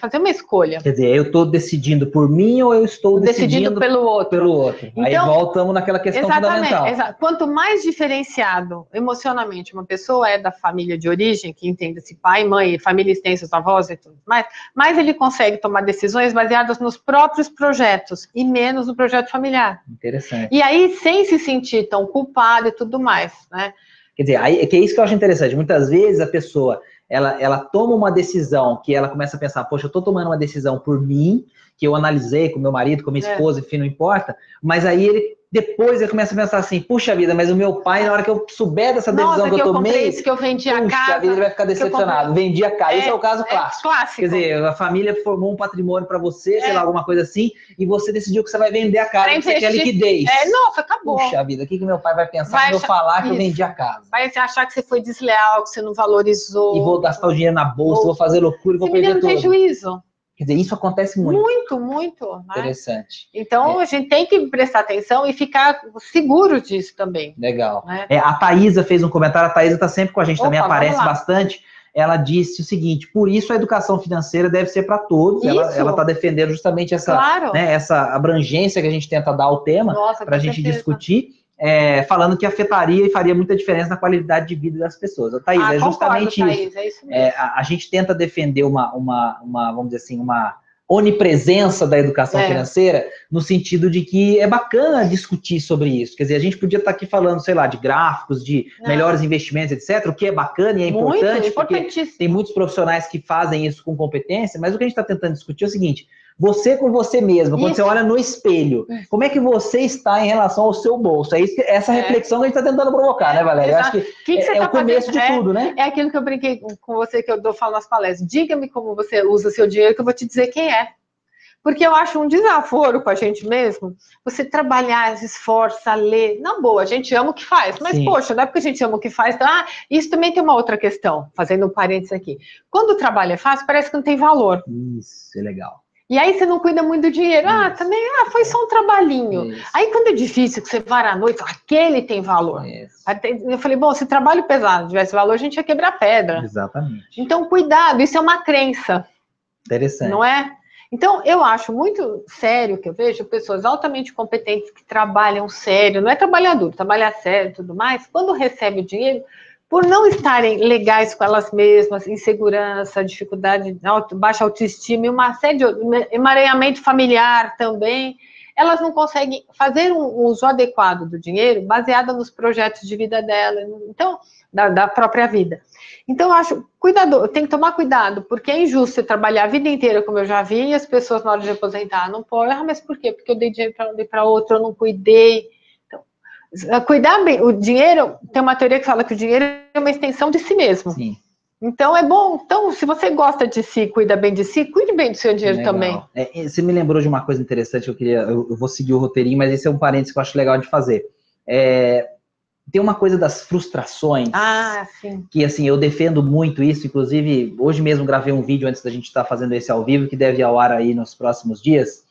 fazer uma escolha. Quer dizer, eu estou decidindo por mim ou eu estou decidindo, decidindo pelo outro? Pelo outro. Então, Aí voltamos naquela questão exatamente, fundamental. Exatamente. Quanto mais diferenciado emocionalmente uma pessoa é da família de origem, que entenda-se pai, mãe, família extensa, os avós e tudo mais, mais ele consegue tomar decisões baseadas nos próprios projetos e menos no projeto familiar. Interessante. E aí, sem se sentir tão culpado e tudo mais, né? Quer dizer, aí, que é isso que eu acho interessante. Muitas vezes a pessoa ela, ela toma uma decisão que ela começa a pensar, poxa, eu estou tomando uma decisão por mim, que eu analisei com meu marido, com minha é. esposa, é. enfim, não importa, mas aí ele depois ele começa a pensar assim, puxa vida, mas o meu pai, na hora que eu souber dessa decisão Nossa, que, eu eu tomei, isso, que eu vendi a puxa casa, vida, ele vai ficar decepcionado. Vendi a casa, esse é o caso clássico. clássico. Quer dizer, a família formou um patrimônio para você, sei É. lá, alguma coisa assim, e você decidiu que você vai vender a casa, que você quer liquidez. É, nossa, acabou. Puxa vida, o que, que meu pai vai pensar Vai quando eu achar- falar que eu isso. vendi a casa? Vai achar que você foi desleal, que você não valorizou. E vou gastar o dinheiro na bolsa, Ou- vou fazer loucura e vou Esse perder não tem tudo. juízo. Quer dizer, isso acontece muito. Muito, muito. né? Interessante. Então, a gente tem que prestar atenção e ficar seguro disso também. Legal. Né? É, a Thaisa fez um comentário, a Thaisa está sempre com a gente, também Opa, aparece vamos lá. bastante. Ela disse o seguinte: por isso a educação financeira deve ser para todos. Ela Isso. está defendendo justamente essa, claro. né, essa abrangência que a gente tenta dar ao tema para a gente discutir, é, falando que afetaria e faria muita diferença na qualidade de vida das pessoas. Thaís, Ah, é justamente concordo, isso. Thaís, é isso mesmo. É, a, a gente tenta defender uma, uma, uma, vamos dizer assim, uma onipresença da educação É. financeira, no sentido de que é bacana discutir sobre isso. Quer dizer, a gente podia estar aqui falando, sei lá, de gráficos, de Não. melhores investimentos, etc., o que é bacana e é Muito importante, porque tem muitos profissionais que fazem isso com competência, mas o que a gente está tentando discutir é o seguinte: você com você mesmo, quando Isso. você olha no espelho, Isso. como é que você está em relação ao seu bolso? É isso que- essa É. reflexão que a gente está tentando provocar, né, Valéria? Eu acho que que, que é, você é tá o começo fazendo? de É, tudo, né? É aquilo que eu brinquei com com você, que eu dou, falo nas palestras. Diga-me como você usa seu dinheiro, que eu vou te dizer quem é. Porque eu acho um desaforo com a gente mesmo, você trabalhar, se esforça, ler. Na boa, a gente ama o que faz, mas, Sim. poxa, não é porque a gente ama o que faz. Então, ah, isso também tem uma outra questão, fazendo um parênteses aqui. Quando o trabalho é fácil, parece que não tem valor. Isso, é legal. E aí você não cuida muito do dinheiro. Ah, Isso. também, ah, foi só um trabalhinho. Isso, Aí quando é difícil, que você vara à noite, aquele tem valor. isso. Eu falei, bom, se trabalho pesado tivesse valor, a gente ia quebrar pedra. Exatamente. Então, cuidado, isso é uma crença, Interessante. não é? Então, eu acho muito sério que eu vejo pessoas altamente competentes que trabalham sério, não é trabalhador, trabalhar sério e tudo mais, quando recebe o dinheiro, por não estarem legais com elas mesmas, insegurança, dificuldade, auto- baixa autoestima uma série de emaranhamento familiar também, elas não conseguem fazer um uso adequado do dinheiro baseado nos projetos de vida dela, então, da, da própria vida. Então, eu acho, cuidado, tem que tomar cuidado, porque é injusto você trabalhar a vida inteira, como eu já vi, e as pessoas na hora de aposentar não podem. Ah, mas por quê? Porque eu dei dinheiro para um, para outro, eu não cuidei. Então, cuidar bem, o dinheiro, tem uma teoria que fala que o dinheiro é uma extensão de si mesmo. Sim. Então, é bom, então, se você gosta de si, cuida bem de si, cuide bem do seu dinheiro Legal. também. É, você me lembrou de uma coisa interessante eu queria. Eu, eu vou seguir o roteirinho, mas esse é um parênteses que eu acho legal de fazer. É, tem uma coisa das frustrações. Ah, que assim, eu defendo muito isso, inclusive hoje mesmo gravei um vídeo antes da gente estar fazendo esse ao vivo, que deve ir ao ar aí nos próximos dias,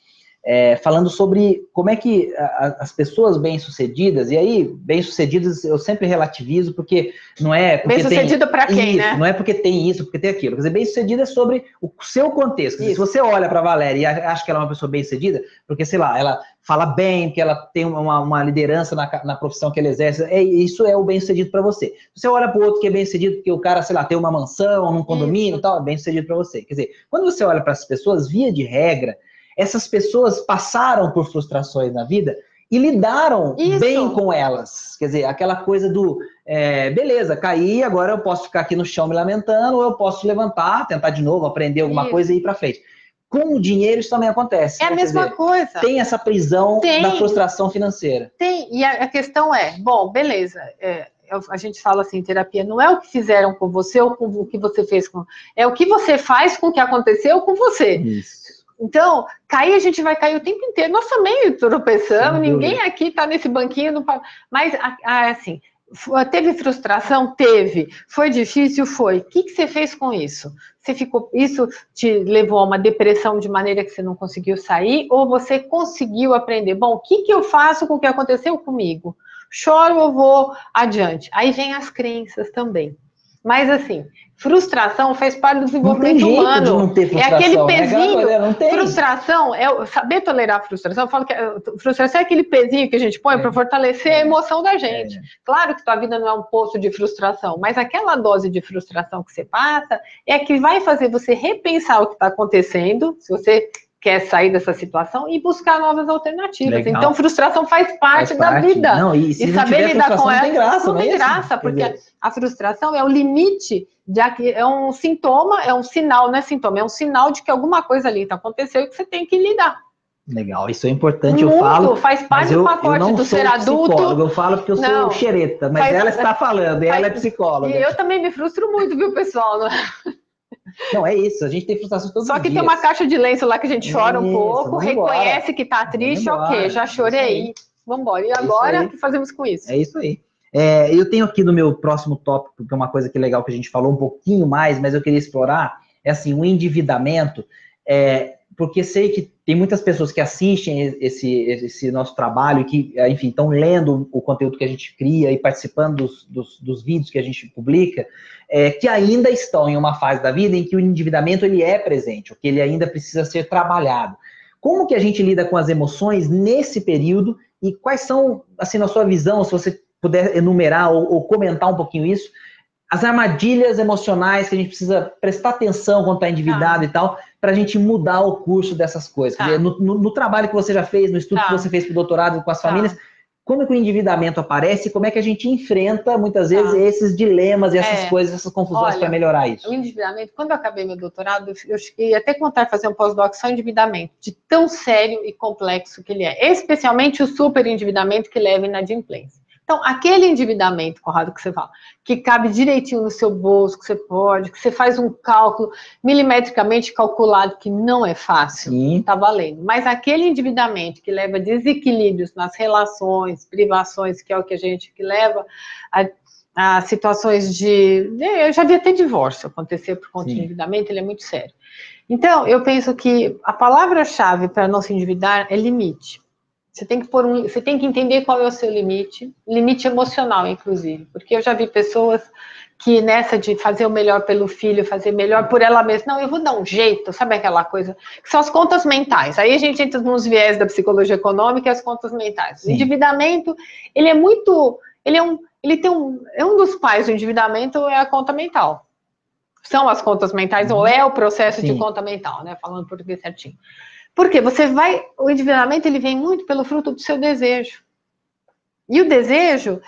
é, falando sobre como é que a- as pessoas bem-sucedidas, e aí, bem-sucedidas eu sempre relativizo, porque não é porque Bem tem... sucedido para quem, Isso, né? Não é porque tem isso, porque tem aquilo. Quer dizer, bem-sucedida é sobre o seu contexto. Dizer, se você olha para a Valéria e acha que ela é uma pessoa bem-sucedida, porque, sei lá, ela fala bem, que ela tem uma, uma liderança na, na profissão que ela exerce, é, isso é o bem-sucedido para você. Se você olha para o outro que é bem-sucedido porque o cara, sei lá, tem uma mansão, num condomínio e tal, é bem-sucedido para você. Quer dizer, quando você olha para essas pessoas, via de regra, essas pessoas passaram por frustrações na vida e lidaram Isso. bem com elas. Quer dizer, aquela coisa do é, beleza, caí, agora eu posso ficar aqui no chão me lamentando, ou eu posso levantar, tentar de novo, aprender alguma Isso. coisa e ir para frente. Com o dinheiro isso também acontece. É a mesma dizer, coisa. Tem essa prisão Tem. da frustração financeira. Tem, e a, a questão é, bom, beleza, é, eu- a gente fala assim, terapia não é o que fizeram com você ou com o que você fez com, é o que você faz com o que aconteceu com você. Isso. Então, cair a gente vai cair o tempo inteiro. Nós também tropeçamos, ninguém aqui está nesse banquinho, pa- mas assim, fu- teve frustração? Teve. Foi difícil? Foi. O que, que você fez com isso? Você ficou, isso te levou a uma depressão de maneira que você não conseguiu sair, ou você conseguiu aprender? Bom, o que, que eu faço com o que aconteceu comigo? Choro ou vou adiante? Aí vem as crenças também. Mas assim, frustração faz parte do Não desenvolvimento de humano. não ter É aquele né, pezinho. Não tem. Frustração é saber tolerar a frustração. Eu falo que a frustração é aquele pezinho que a gente põe É. para fortalecer a É. emoção da gente. É. Claro que tua vida não é um poço de frustração, mas aquela dose de frustração que você passa é que vai fazer você repensar o que está acontecendo, se você quer sair dessa situação e buscar novas alternativas. Legal. Então, frustração faz parte Faz da parte. vida. Não, e E não saber lidar com não ela tem graça, não não é tem isso? graça, porque a frustração é o limite, de, é um sintoma, é um sinal, não é sintoma, é um sinal de que alguma coisa ali tá aconteceu e que você tem que lidar. Legal, isso é importante, Muito, eu falo. faz parte eu, do pacote do ser adulto. Eu falo porque eu não, sou xereta, mas faz, ela está falando, e ela é psicóloga. E eu também me frustro muito, viu, pessoal? Não, é isso, a gente tem frustração todos Só que dias. tem uma caixa de lenço lá que a gente chora um pouco, reconhece embora. que tá triste, ok, já chorei. Vamos embora. E agora, o que fazemos com isso? É isso aí. É, eu tenho aqui no meu próximo tópico, que é uma coisa que é legal que a gente falou um pouquinho mais, mas eu queria explorar, é assim, o endividamento, é, porque sei que tem muitas pessoas que assistem esse, esse nosso trabalho que, enfim, estão lendo o conteúdo que a gente cria e participando dos, dos, dos vídeos que a gente publica, é, que ainda estão em uma fase da vida em que o endividamento ele é presente, que ele ainda precisa ser trabalhado. Como que a gente lida com as emoções nesse período e quais são, assim, na sua visão, se você puder enumerar ou, ou comentar um pouquinho isso, as armadilhas emocionais que a gente precisa prestar atenção quando está endividado tá. e tal, para a gente mudar o curso dessas coisas. Tá. no, no, no, trabalho que você já fez, no estudo tá. que você fez para o doutorado com as tá. famílias, como é que o endividamento aparece e como é que a gente enfrenta, muitas tá. vezes, esses dilemas e essas é. coisas, essas confusões para melhorar isso? O endividamento, quando eu acabei meu doutorado, eu cheguei até contar fazer um pós-doc só endividamento, de tão sério e complexo que ele é, especialmente o super endividamento que leva inadimplência. Então, aquele endividamento, Conrado, que você fala, que cabe direitinho no seu bolso, que você pode, que você faz um cálculo milimetricamente calculado, que não é fácil, Sim. tá valendo. Mas aquele endividamento que leva desequilíbrios nas relações, privações, que é o que a gente que leva a, a situações de. Eu já vi até divórcio acontecer por conta Sim. de endividamento, ele é muito sério. Então, eu penso que a palavra-chave para não se endividar é limite. Você tem que pôr um, você tem que entender qual é o seu limite, limite emocional, inclusive, porque eu já vi pessoas que nessa de fazer o melhor pelo filho, fazer melhor por ela mesma, não, eu vou dar um jeito, sabe aquela coisa? Que são as contas mentais. Aí a gente entra nos viés da psicologia econômica e as contas mentais. Sim. O endividamento, ele é muito, ele é um, ele tem um, é um dos pais do endividamento é a conta mental. São as contas mentais, ou é o processo Sim. de conta mental, né? Falando português certinho. Porque você vai, o endividamento ele vem muito pelo fruto do seu desejo. E o desejo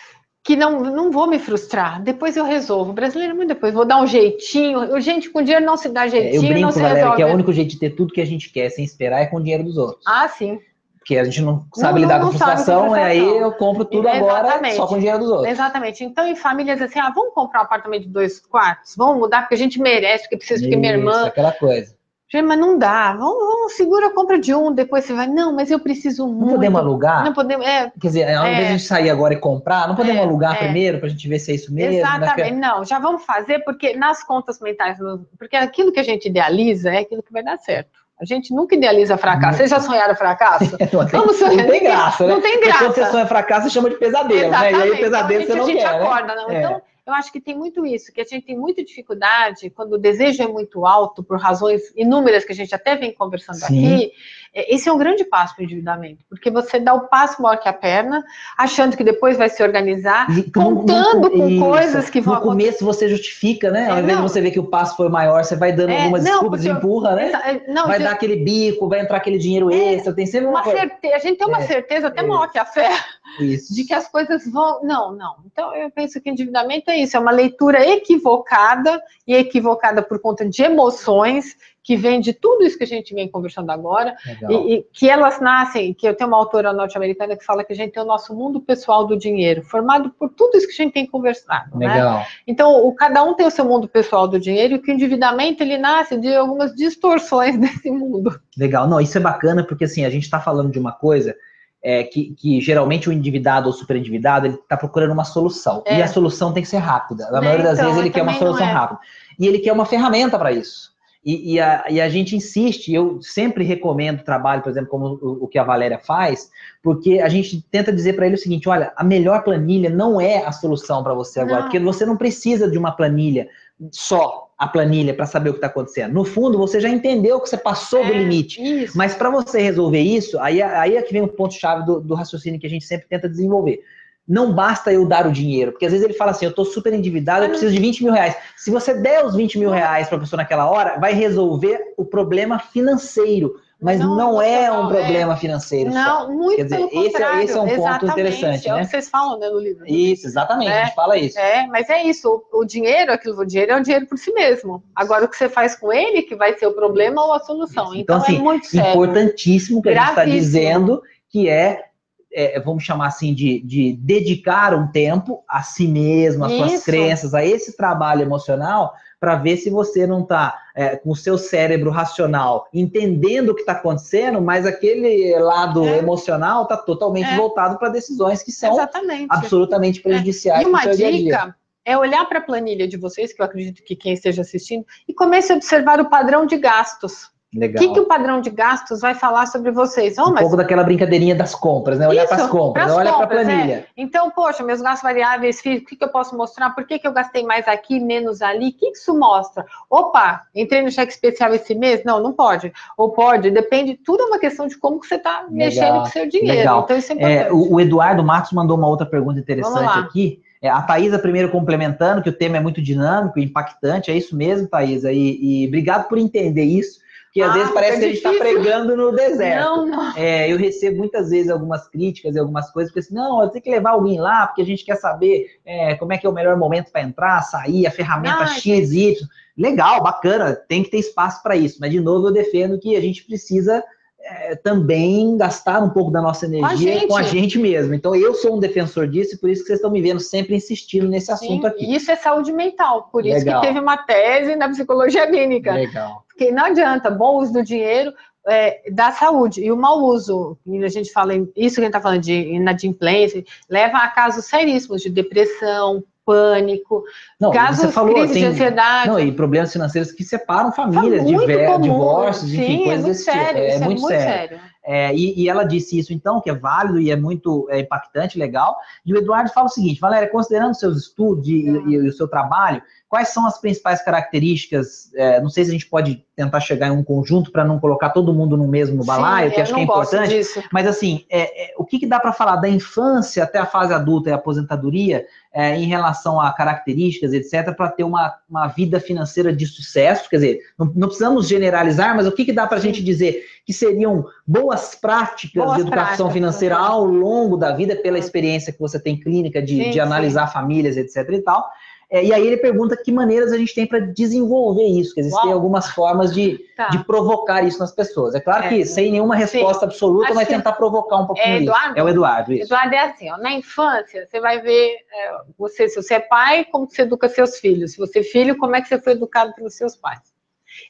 que não, não vou me frustrar, depois eu resolvo. O brasileiro muito depois, vou dar um jeitinho. Gente, com dinheiro não se dá jeitinho, é, eu brinco, não se galera, resolve. que é o único jeito de ter tudo que a gente quer sem esperar é com o dinheiro dos outros. Ah, sim. Porque a gente não sabe não, lidar não, com, frustração, com, e aí eu compro tudo agora só com o dinheiro dos outros. Exatamente. Então, em famílias assim, ah, vamos comprar um apartamento de dois quartos? Vamos mudar porque a gente merece, porque precisa, porque minha irmã... aquela coisa. Mas não dá. Vamos, vamos, segura a compra de um, depois você vai. Não, mas eu preciso muito. Não podemos alugar? Não podemos. É, Quer dizer, ao invés de a gente sair agora e comprar, não podemos é, alugar é. primeiro para a gente ver se é isso mesmo? Exatamente. Né? Não, já vamos fazer, porque nas contas mentais, porque aquilo que a gente idealiza é aquilo que vai dar certo. A gente nunca idealiza fracasso. Vocês já sonharam fracasso? não, tem, Vamos sonhar. não tem graça, né? Não tem graça. Quando você sonha fracasso, você chama de pesadelo, Exatamente. né? E aí pesadelo então, você não quer, A gente né? acorda, não. É. Então, eu acho que tem muito isso, que a gente tem muita dificuldade quando o desejo é muito alto, por razões inúmeras que a gente até vem conversando Sim. aqui. É, esse é um grande passo para o endividamento, porque você dá o passo maior que a perna, achando que depois vai se organizar, e, contando com isso. coisas que vão No começo você justifica, né? Ao é, invés de você ver que o passo foi maior, você vai dando é, algumas não, desculpas, empurra, né? É, não, vai dar aquele bico, vai entrar aquele dinheiro é, extra, tem sempre uma, uma certeza. A gente tem uma é, certeza até maior que a fé isso. de que as coisas vão. Não, não. Então eu penso que endividamento é isso, é uma leitura equivocada e equivocada por conta de emoções que vem de tudo isso que a gente vem conversando agora, e, e, que elas nascem, que eu tenho uma autora norte-americana que fala que a gente tem o nosso mundo pessoal do dinheiro, formado por tudo isso que a gente tem conversado. Né? Legal. Né? Então, o, cada um tem o seu mundo pessoal do dinheiro, e que o endividamento ele nasce de algumas distorções desse mundo. Legal, não, isso é bacana, porque assim, a gente está falando de uma coisa é, que, que, geralmente o endividado ou super endividado ele está procurando uma solução. É. E a solução tem que ser rápida. Na né? maioria das então, vezes ele quer uma solução é. rápida. E ele quer uma ferramenta para isso. E, e, a, e, a, gente insiste, eu sempre recomendo trabalho, por exemplo, como o, o que a Valéria faz, porque a gente tenta dizer para ele o seguinte: olha, a melhor planilha não é a solução para você agora, não. porque você não precisa de uma planilha só a planilha para saber o que está acontecendo. No fundo, você já entendeu que você passou é, do limite. Isso. Mas para você resolver isso, aí, aí é que vem o ponto-chave do, do raciocínio que a gente sempre tenta desenvolver não basta eu dar o dinheiro, porque às vezes ele fala assim, eu estou super endividado, eu preciso de 20 mil reais. Se você der os 20 mil reais para a pessoa naquela hora, vai resolver o problema financeiro, Mas não, não é um problema é. financeiro. Não, só. muito Quer dizer, esse, é, esse, é um ponto exatamente. interessante. É né? o que vocês falam né, no livro. Isso, exatamente, é. a gente fala isso. É, mas é isso. O, o dinheiro, aquilo, o dinheiro é o dinheiro por si mesmo. Agora, o que você faz com ele que vai ser o problema ou a solução. Isso. Então, então assim, é muito sério. importantíssimo que Gravíssimo. a gente está dizendo que é é, vamos chamar assim, de, de dedicar um tempo a si mesmo, às suas crenças, a esse trabalho emocional, para ver se você não está é, com o seu cérebro racional entendendo o que está acontecendo, mas aquele lado é. emocional está totalmente é. voltado para decisões que são Exatamente. absolutamente é. prejudiciais. E uma dica -dia. é olhar para a planilha de vocês, que eu acredito que quem esteja assistindo, e comece a observar o padrão de gastos. Legal. O que, que o padrão de gastos vai falar sobre vocês? Oh, um mas... pouco daquela brincadeirinha das compras, né? Olhar para as compras, não olhar para a planilha. É. Então, poxa, meus gastos variáveis, o que, que eu posso mostrar? Por que, que eu gastei mais aqui, menos ali? O que, que isso mostra? Opa, entrei no cheque especial esse mês? Não, não pode. Ou pode, depende, tudo é uma questão de como que você está mexendo com o seu dinheiro. Legal. Então, isso é, é importante. É, o, o Eduardo Matos mandou uma outra pergunta interessante aqui. É, a Thaisa primeiro complementando, que o tema é muito dinâmico, impactante, é isso mesmo, Thaisa, e, e obrigado por entender isso que às ah, vezes parece que a gente está pregando no deserto. Não, não. É, eu recebo muitas vezes algumas críticas e algumas coisas, porque assim, não, eu tenho que levar alguém lá, porque a gente quer saber é, como é que é o melhor momento para entrar, sair, a ferramenta X, Y. Legal, bacana, tem que ter espaço para isso. Mas, de novo, eu defendo que a gente precisa é, também gastar um pouco da nossa energia com a, com a, gente mesmo. Então, eu sou um defensor disso e por isso que vocês estão me vendo sempre insistindo nesse assunto Sim, aqui. Isso é saúde mental, por Legal. isso que teve uma tese na psicologia clínica. Legal. Porque não adianta, bom uso do dinheiro é, da saúde. E o mau uso, e a gente fala, isso que a gente está falando de inadimplência, leva a casos seríssimos de depressão, pânico, não, casos falou, crises tem, de ansiedade. Não, e problemas financeiros que separam famílias, diver, divórcios, Sim, enfim, coisas é desse tipo. sério, tipo. É, é muito, muito sério. sério. É, e, e, ela disse isso, então, que é válido e é muito é, impactante, legal. E o Eduardo fala o seguinte: Valéria, considerando seus estudos e, e, e o seu trabalho, quais são as principais características? É, não sei se a gente pode tentar chegar em um conjunto para não colocar todo mundo no mesmo balaio, Sim, que acho que é importante. Disso. Mas, assim, é, é, o que, que dá para falar da infância até a fase adulta e aposentadoria é, em relação a características, etc., para ter uma, uma vida financeira de sucesso? Quer dizer, não, não precisamos generalizar, mas o que, que dá para a gente dizer que seriam boas práticas boas de educação práticas, financeira ao longo da vida, pela experiência que você tem clínica de, sim, de analisar sim. famílias, etc. e tal. É, e aí ele pergunta que maneiras a gente tem para desenvolver isso, que existem Uau. algumas formas de, tá. de provocar isso nas pessoas. É claro é, que sem nenhuma resposta sim. absoluta, Acho vai tentar provocar um pouquinho é Eduardo, isso. É o Eduardo, isso. Eduardo é assim, ó, na infância, você vai ver é, você, se você é pai, como você educa seus filhos. Se você é filho, como é que você foi educado pelos seus pais.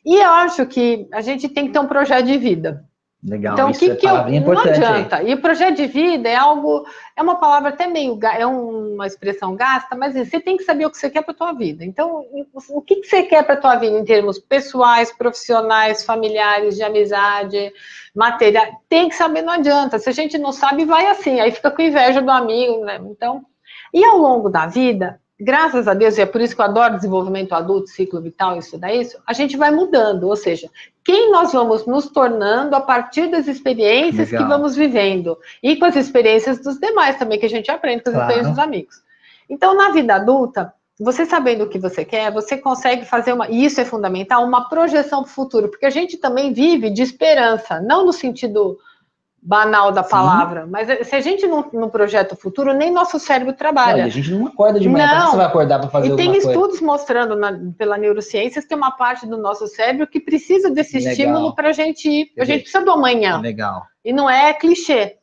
E eu acho que a gente tem que ter um projeto de vida. Legal, então, o que, é que eu. Não adianta. Aí. E o projeto de vida é algo. É uma palavra até meio. É uma expressão gasta, mas assim, você tem que saber o que você quer para a tua vida. Então, o que, que você quer para a tua vida em termos pessoais, profissionais, familiares, de amizade, material? Tem que saber, não adianta. Se a gente não sabe, vai assim. Aí fica com inveja do amigo, né? Então. E ao longo da vida, graças a Deus, e é por isso que eu adoro desenvolvimento adulto, ciclo vital, estudar isso, a gente vai mudando, ou seja, quem nós vamos nos tornando a partir das experiências Legal. que vamos vivendo e com as experiências dos demais também, que a gente aprende com as claro. experiências dos amigos. Então, na vida adulta, você sabendo o que você quer, você consegue fazer uma, e isso é fundamental, uma projeção para o futuro, porque a gente também vive de esperança, não no sentido banal da palavra. Sim. Mas eh, se a gente não, não projeta o futuro, nem nosso cérebro trabalha. Não, a gente não acorda de manhã, não. você vai acordar para fazer E tem estudos coisa? mostrando na, pela neurociência que tem uma parte do nosso cérebro que precisa desse Legal. estímulo para a gente ir. A gente precisa do amanhã. Legal. E não é clichê.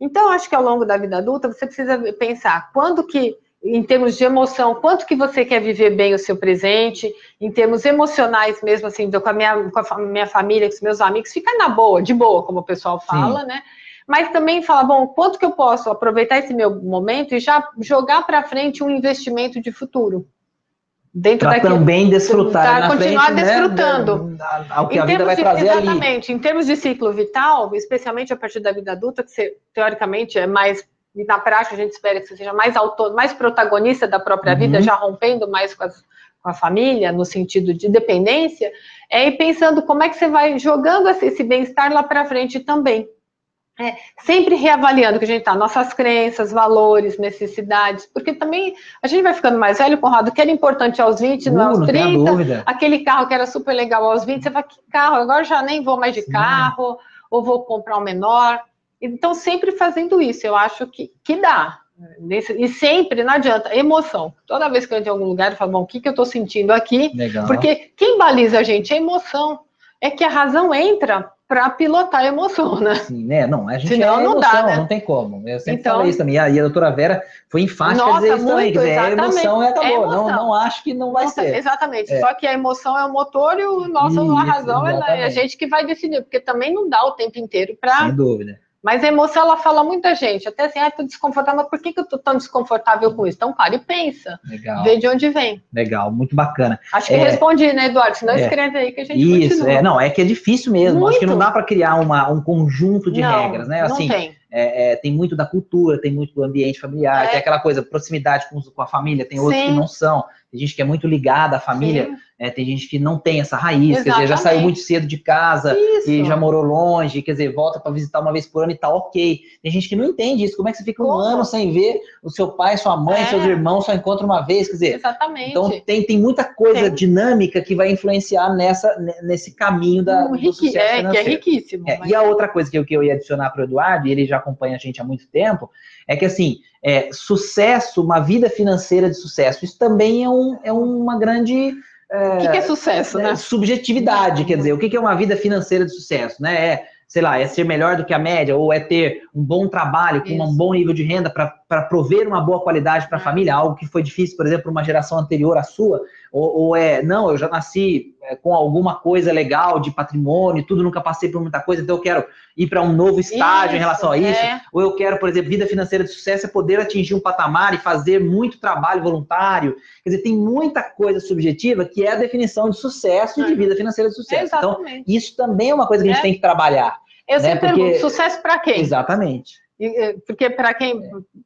Então, acho que ao longo da vida adulta, você precisa pensar quando que em termos de emoção, quanto que você quer viver bem o seu presente, em termos emocionais mesmo, assim, com a minha, com a minha família, com os meus amigos, fica na boa, de boa, como o pessoal fala, Sim. né? Mas também fala, bom, quanto que eu posso aproveitar esse meu momento e já jogar para frente um investimento de futuro? Dentro pra também desfrutar na continuar frente, né, desfrutando. Né, ao que em a vida vai de, trazer exatamente, ali. Em termos de ciclo vital, especialmente a partir da vida adulta, que você, teoricamente é mais e na prática a gente espera que você seja mais autônomo, mais protagonista da própria uhum. vida, já rompendo mais com, as, com, a família, no sentido de dependência, é ir pensando como é que você vai jogando esse bem-estar lá para frente também. É, sempre reavaliando que a gente está, nossas crenças, valores, necessidades, porque também a gente vai ficando mais velho, Conrado, que era importante aos 20, uh, não aos 30, aquele carro que era super legal aos 20, você vai, que carro, agora já nem vou mais de Sim. carro, ou vou comprar um menor. Então, sempre fazendo isso, eu acho que, que dá. E sempre, não adianta, emoção. Toda vez que eu entro em algum lugar, eu falo, bom, o que, que eu estou sentindo aqui? Legal. Porque quem baliza a gente é emoção. É que a razão entra para pilotar a emoção, né? Sim, né? Não, a gente Senão, é emoção, não, dá, né? não tem como. Eu sempre então, falei isso também. E a, doutora Vera foi enfática Nossa, dizer isso muito, também. Dizer, é emoção e acabou. É emoção. Não, não acho que não vai Nossa, ser. Exatamente. É. Só que a emoção é o motor e o nosso, isso, a razão é, é a gente que vai decidir, porque também não dá o tempo inteiro para. Sem dúvida mas a emoção, ela fala muita gente, até assim, ah, tô desconfortável, mas por que, que eu tô tão desconfortável com isso? Então, para e pensa. Legal. Vê de onde vem. Legal, muito bacana. Acho que é, respondi, né, Eduardo? Senão é, escreve aí que a gente Isso, continua. é, não, é que é difícil mesmo. Muito. Acho que não dá para criar uma, um conjunto de não, regras, né? Assim, não tem. É, é, tem muito da cultura, tem muito do ambiente familiar, é. tem aquela coisa, proximidade com, com a família, tem outros Sim. que não são. Tem gente que é muito ligada à família, é, tem gente que não tem essa raiz, Exatamente. quer dizer, já saiu muito cedo de casa isso. e já morou longe, quer dizer, volta para visitar uma vez por ano e tá ok. Tem gente que não entende isso, como é que você fica um ano sem ver o seu pai, sua mãe, é. seus irmãos, só encontra uma vez, quer dizer. Exatamente. Então tem, tem muita coisa tem. dinâmica que vai influenciar nessa, nesse caminho da, um, do sucesso é, financeiro. Que é riquíssimo. É, mas... E a outra coisa que eu, que eu ia adicionar para o Eduardo, e ele já acompanha a gente há muito tempo, é que assim, é, sucesso, uma vida financeira de sucesso, isso também é, um, é uma grande. É, o que, que, é sucesso, né? Subjetividade, quer dizer, o que, que é uma vida financeira de sucesso, né? É, sei lá, é ser melhor do que a média, ou é ter um bom trabalho, com um bom nível de renda para prover uma boa qualidade para a é. família, algo que foi difícil, por exemplo, para uma geração anterior à sua, ou, ou, é, não, eu já nasci é, com alguma coisa legal de patrimônio, tudo, nunca passei por muita coisa, então eu quero ir para um novo estágio isso, em relação a isso, é. ou eu quero, por exemplo, vida financeira de sucesso é poder atingir um patamar e fazer muito trabalho voluntário, quer dizer, tem muita coisa subjetiva que é a definição de sucesso e de vida financeira de sucesso. Então, isso também é uma coisa que a gente é. tem que trabalhar. Eu né? sempre Porque... pergunto, sucesso para quem? Exatamente. Porque para quem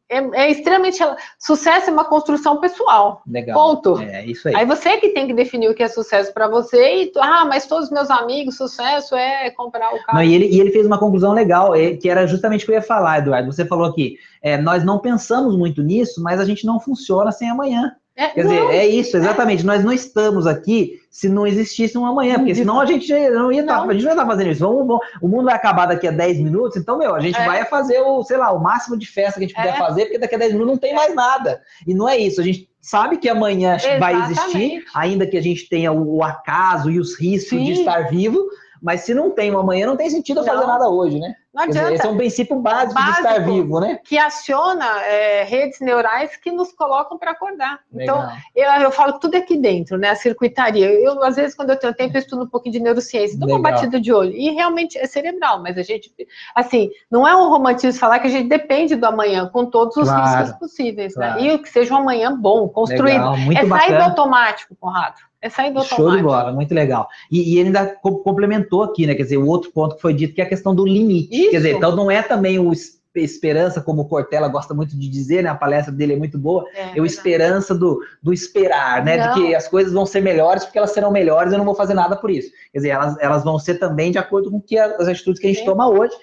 é. é, é, extremamente sucesso é uma construção pessoal. Legal. Ponto. É isso aí. Aí você que tem que definir o que é sucesso para você e ah, mas todos os meus amigos, sucesso é comprar o carro. Não, e, ele, e ele fez uma conclusão legal, é, que era justamente o que eu ia falar, Eduardo. Você falou aqui, é, nós não pensamos muito nisso, mas a gente não funciona sem amanhã. É, Quer não, dizer, é isso, exatamente. É. Nós não estamos aqui se não existisse um amanhã, porque senão a gente não ia estar, tá, a gente não ia estar tá fazendo isso. Vamos, vamos, o mundo vai acabar daqui a 10 minutos, então, meu, a gente é. vai fazer o, sei lá, o máximo de festa que a gente puder é. fazer, porque daqui a 10 minutos não tem mais nada. E não é isso, a gente sabe que amanhã exatamente. vai existir, ainda que a gente tenha o, o acaso e os riscos Sim. de estar vivo, mas se não tem um amanhã, não tem sentido fazer nada hoje, né? Não adianta. Esse é um princípio básico, básico, de estar vivo, né? Que aciona é, redes neurais que nos colocam para acordar. Legal. Então, eu, eu falo que tudo é aqui dentro, né? A circuitaria. Eu, às vezes, quando eu tenho tempo, eu estudo um pouquinho de neurociência, dou uma batida de olho. E realmente é cerebral, mas a gente, assim, não é um romantismo falar que a gente depende do amanhã, com todos os claro, riscos possíveis, né? claro. né? E que seja um amanhã bom, construído. Legal, é sair do automático, Conrado. É sair do. Show de bola, muito legal. E, e, ele ainda complementou aqui, né? Quer dizer, o outro ponto que foi dito, que é a questão do limite. Isso. Quer dizer, então não é também o esperança, como o Cortella gosta muito de dizer, né? A palestra dele é muito boa. É, é o esperança do, do esperar, né? Não. De que as coisas vão ser melhores porque elas serão melhores, eu não vou fazer nada por isso. Quer dizer, elas, elas vão ser também de acordo com que as atitudes que a gente Sim. toma hoje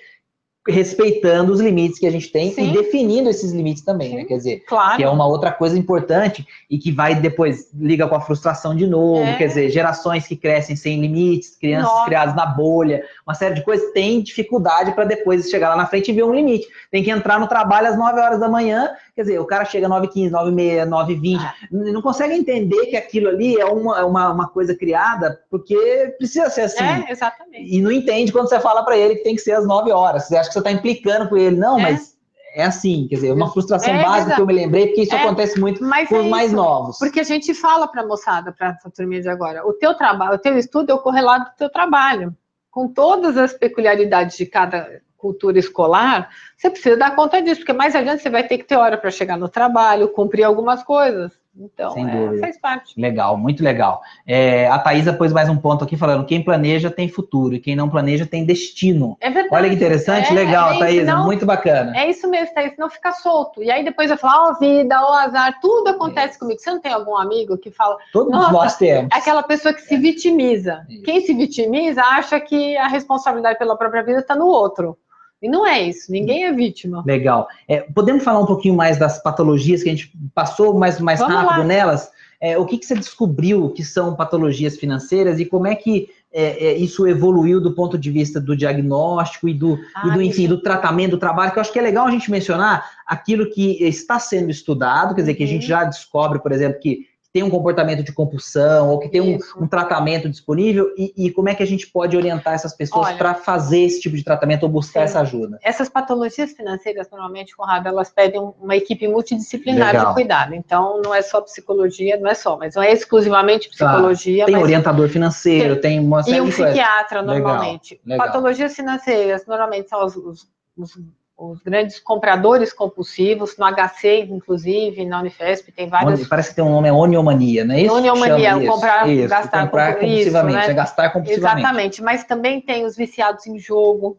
respeitando os limites que a gente tem Sim. e definindo esses limites também, né? Quer dizer, claro. que é uma outra coisa importante e que vai depois liga com a frustração de novo, é. quer dizer, gerações que crescem sem limites, crianças Nossa. criadas na bolha, uma série de coisas tem dificuldade para depois chegar lá na frente e ver um limite. Tem que entrar no trabalho às 9 horas da manhã, quer dizer, o cara chega às 9h15, 9h30, 9h20, ah. não consegue entender que aquilo ali é uma, uma, uma, coisa criada porque precisa ser assim. É, exatamente. E não entende quando você fala para ele que tem que ser às 9 horas. Você acha que você está implicando com ele. Não, é. mas é assim, quer dizer, uma frustração é, básica que eu me lembrei, porque isso é, acontece muito com é os mais novos. Porque a gente fala para a moçada, para essa turminha de agora, o teu trabalho, o teu estudo é o correlato do teu trabalho. Com todas as peculiaridades de cada cultura escolar, você precisa dar conta disso, porque mais adiante você vai ter que ter hora para chegar no trabalho, cumprir algumas coisas. Então, Sem é, faz parte. Legal, muito legal. É, a Thaisa pôs mais um ponto aqui falando: quem planeja tem futuro e quem não planeja tem destino. É verdade. Olha que interessante, é, legal, é Thaisa, não, muito bacana. É isso mesmo, Thaisa, não fica solto. E aí depois eu falo, ó, oh, vida, ó, oh, azar, tudo acontece comigo. Você não tem algum amigo que fala. Todos nós temos. Aquela pessoa que se é. vitimiza. Quem se vitimiza acha que a responsabilidade pela própria vida está no outro. E não é isso, ninguém é vítima. Legal. É, podemos falar um pouquinho mais das patologias que a gente passou mais, mais rápido lá. nelas? É, o que, que você descobriu que são patologias financeiras e como é que é, é, isso evoluiu do ponto de vista do diagnóstico e do, ah, e do enfim, do tratamento, do trabalho, que eu acho que é legal a gente mencionar aquilo que está sendo estudado, quer dizer, que a gente uhum. já descobre, por exemplo, que tem um comportamento de compulsão ou que tem um, um, tratamento disponível e, e, como é que a gente pode orientar essas pessoas para fazer esse tipo de tratamento ou buscar sim. essa ajuda? Essas patologias financeiras, normalmente, Conrado, elas pedem uma equipe multidisciplinar Legal. de cuidado. Então, não é só psicologia, não é só, mas não é exclusivamente tá. psicologia. Tá. Tem orientador financeiro, tem, tem uma série E um psiquiatra, normalmente. Legal. Patologias financeiras, normalmente, são os, os, os os grandes compradores compulsivos, no HC, inclusive, na Unifesp, tem vários. Parece que tem um nome, é oniomania, não é isso? Oniomania, comprar, isso, gastar, comprar compulsivamente, isso, né? é gastar compulsivamente. Exatamente, mas também tem os viciados em jogo,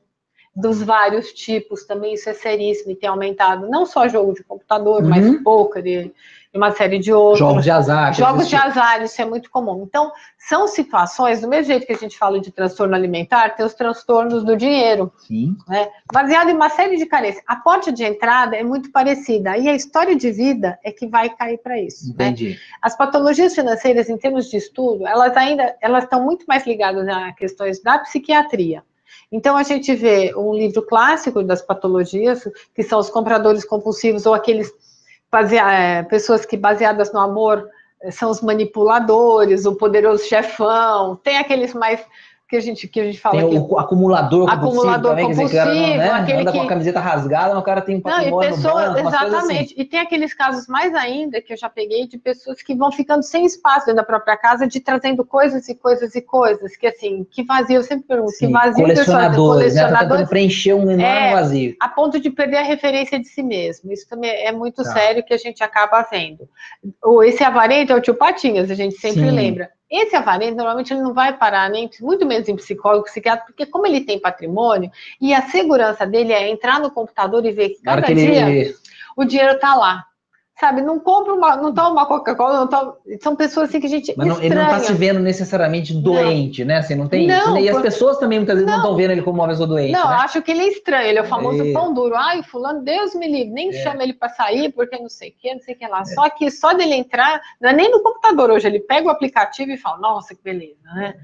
dos vários tipos, também isso é seríssimo e tem aumentado, não só jogo de computador, uhum. mas poker e uma série de outros. Jogos de azar. Jogos de azar, isso é muito comum. Então, são situações, do mesmo jeito que a gente fala de transtorno alimentar, tem os transtornos do dinheiro. Sim. Né? Baseado em uma série de carências. A porta de entrada é muito parecida. E a história de vida é que vai cair para isso. Né? Entendi. Né? As patologias financeiras, em termos de estudo, elas ainda elas estão muito mais ligadas a questões da psiquiatria. Então, a gente vê um livro clássico das patologias, que são os compradores compulsivos ou aqueles é, pessoas que baseadas no amor eh, são os manipuladores, o poderoso chefão, tem aqueles mais que a gente, que a gente fala. Tem o acumulador compulsivo. Acumulador também, compulsivo, dizer, cara não, né? aquele anda que... com a camiseta rasgada, mas o cara tem um patrimônio não, e banco, Exatamente. Assim. E tem aqueles casos mais ainda que eu já peguei de pessoas que vão ficando sem espaço dentro da própria casa, de trazendo coisas e coisas e coisas, que assim, que vazio, eu sempre pergunto, Sim, que vazio colecionadores, né? Tá tentando preencher um enorme é, vazio. A ponto de perder a referência de si mesmo. Isso também é muito tá. sério que a gente acaba vendo. Esse avarento é o tio Patinhas, a gente sempre Sim. lembra esse avarento, normalmente, ele não vai parar nem, muito menos em psicólogo, psiquiatra, porque como ele tem patrimônio, e a segurança dele é entrar no computador e ver que cada dia ele... o dinheiro está lá sabe, não compra uma, não toma uma Coca-Cola, não toma, são pessoas assim que a gente Mas não, ele não está se vendo necessariamente doente, não. né? Assim, não tem não, isso. E as pessoas também muitas vezes não estão vendo ele como uma pessoa doente. Não, né? acho que ele é estranho, ele é o famoso é. pão duro. Ai, fulano, Deus me livre, nem é. chama ele para sair, porque não sei o que, não sei o que lá. É. Só que só dele entrar, não é nem no computador hoje, ele pega o aplicativo e fala, nossa, que beleza, né?